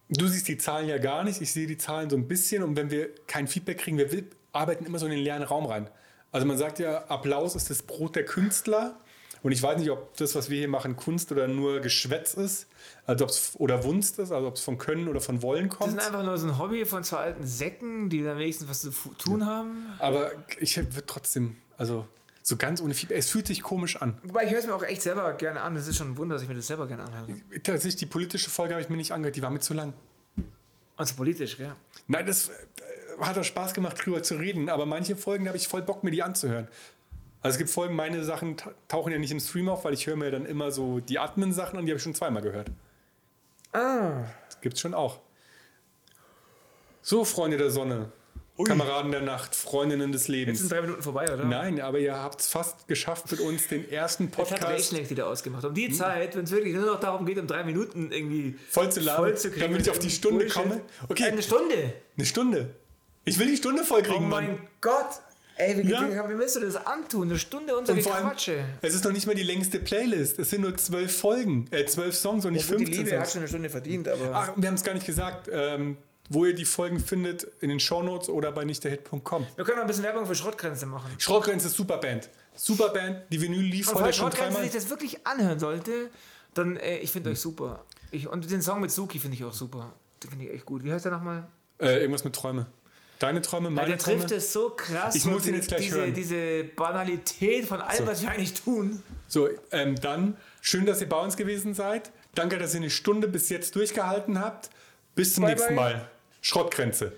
Du siehst die Zahlen ja gar nicht, ich sehe die Zahlen so ein bisschen. Und wenn wir kein Feedback kriegen, wir arbeiten immer so in den leeren Raum rein. Also man sagt ja, Applaus ist das Brot der Künstler. Und ich weiß nicht, ob das, was wir hier machen, Kunst oder nur Geschwätz ist. Also ob's, oder Wunst ist, also ob es von Können oder von Wollen
Das
kommt.
sind einfach nur so ein Hobby von zwei alten Säcken, die da wenigstens was zu tun haben.
Aber ich würde trotzdem, also so ganz ohne Feedback, es fühlt sich komisch an.
Wobei ich höre es mir auch echt selber gerne an. Das ist schon ein Wunder, dass ich mir das selber gerne anhöre.
Tatsächlich, die politische Folge habe ich mir nicht angehört, die war mir zu lang.
Also politisch, gell?
Nein, das äh, hat doch Spaß gemacht, drüber zu reden, aber manche Folgen habe ich voll Bock, mir die anzuhören. Also es gibt Folgen, meine Sachen ta- tauchen ja nicht im Stream auf, weil ich höre mir dann immer so die Admin-Sachen und die habe ich schon zweimal gehört.
Ah.
Das gibt's schon auch. So, Freunde der Sonne, Kameraden der Nacht, Freundinnen des
Jetzt sind
Lebens.
drei Minuten vorbei, oder?
Nein, aber ihr habt es fast geschafft mit uns, den ersten
Das hat
Podcast
Rechnect wieder ausgemacht. Um die Zeit, wenn es wirklich nur noch darum geht, um drei Minuten irgendwie
voll zu labern,
voll zu kriegen.
damit ich auf die Stunde
Bullshit.
komme. Okay,
Eine Stunde.
eine Stunde. Ich will die Stunde voll
Oh
kriegen, Mann.
mein Gott. Ey, wie,
Ja.
wie, willst du das antun? Eine Stunde unser
Und allem,
Gequatsche.
es ist noch nicht mal die längste Playlist. Es sind nur zwölf Folgen, äh, zwölf Songs und nicht
die
15
Liebe hat
Songs.
schon eine Stunde verdient, aber.
Ach, wir haben es gar nicht gesagt. Ähm, wo ihr die Folgen findet, in den Shownotes oder bei nichtderhit.com.
Wir können noch ein bisschen Werbung für Schrottgrenze machen.
Schrottgrenze ist Superband. Superband, die Vinyl lief
Und
heute schon
Schrottgrenze sich das wirklich anhören sollte, dann, äh, ich finde euch super. Ich, und den Song mit Suki finde ich auch super. Den finde ich echt gut. Wie heißt der nochmal?
Äh, irgendwas mit Träume. Deine Träume, meine
der
Träume.
trifft es so krass.
Ich muss ihn jetzt gleich
diese,
hören.
diese Banalität von allem,
So.
was wir eigentlich tun.
So, ähm, dann schön, dass ihr bei uns gewesen seid. Danke, dass ihr eine Stunde bis jetzt durchgehalten habt. Bis zum
Bye,
nächsten
bye.
Mal. Schrottgrenze.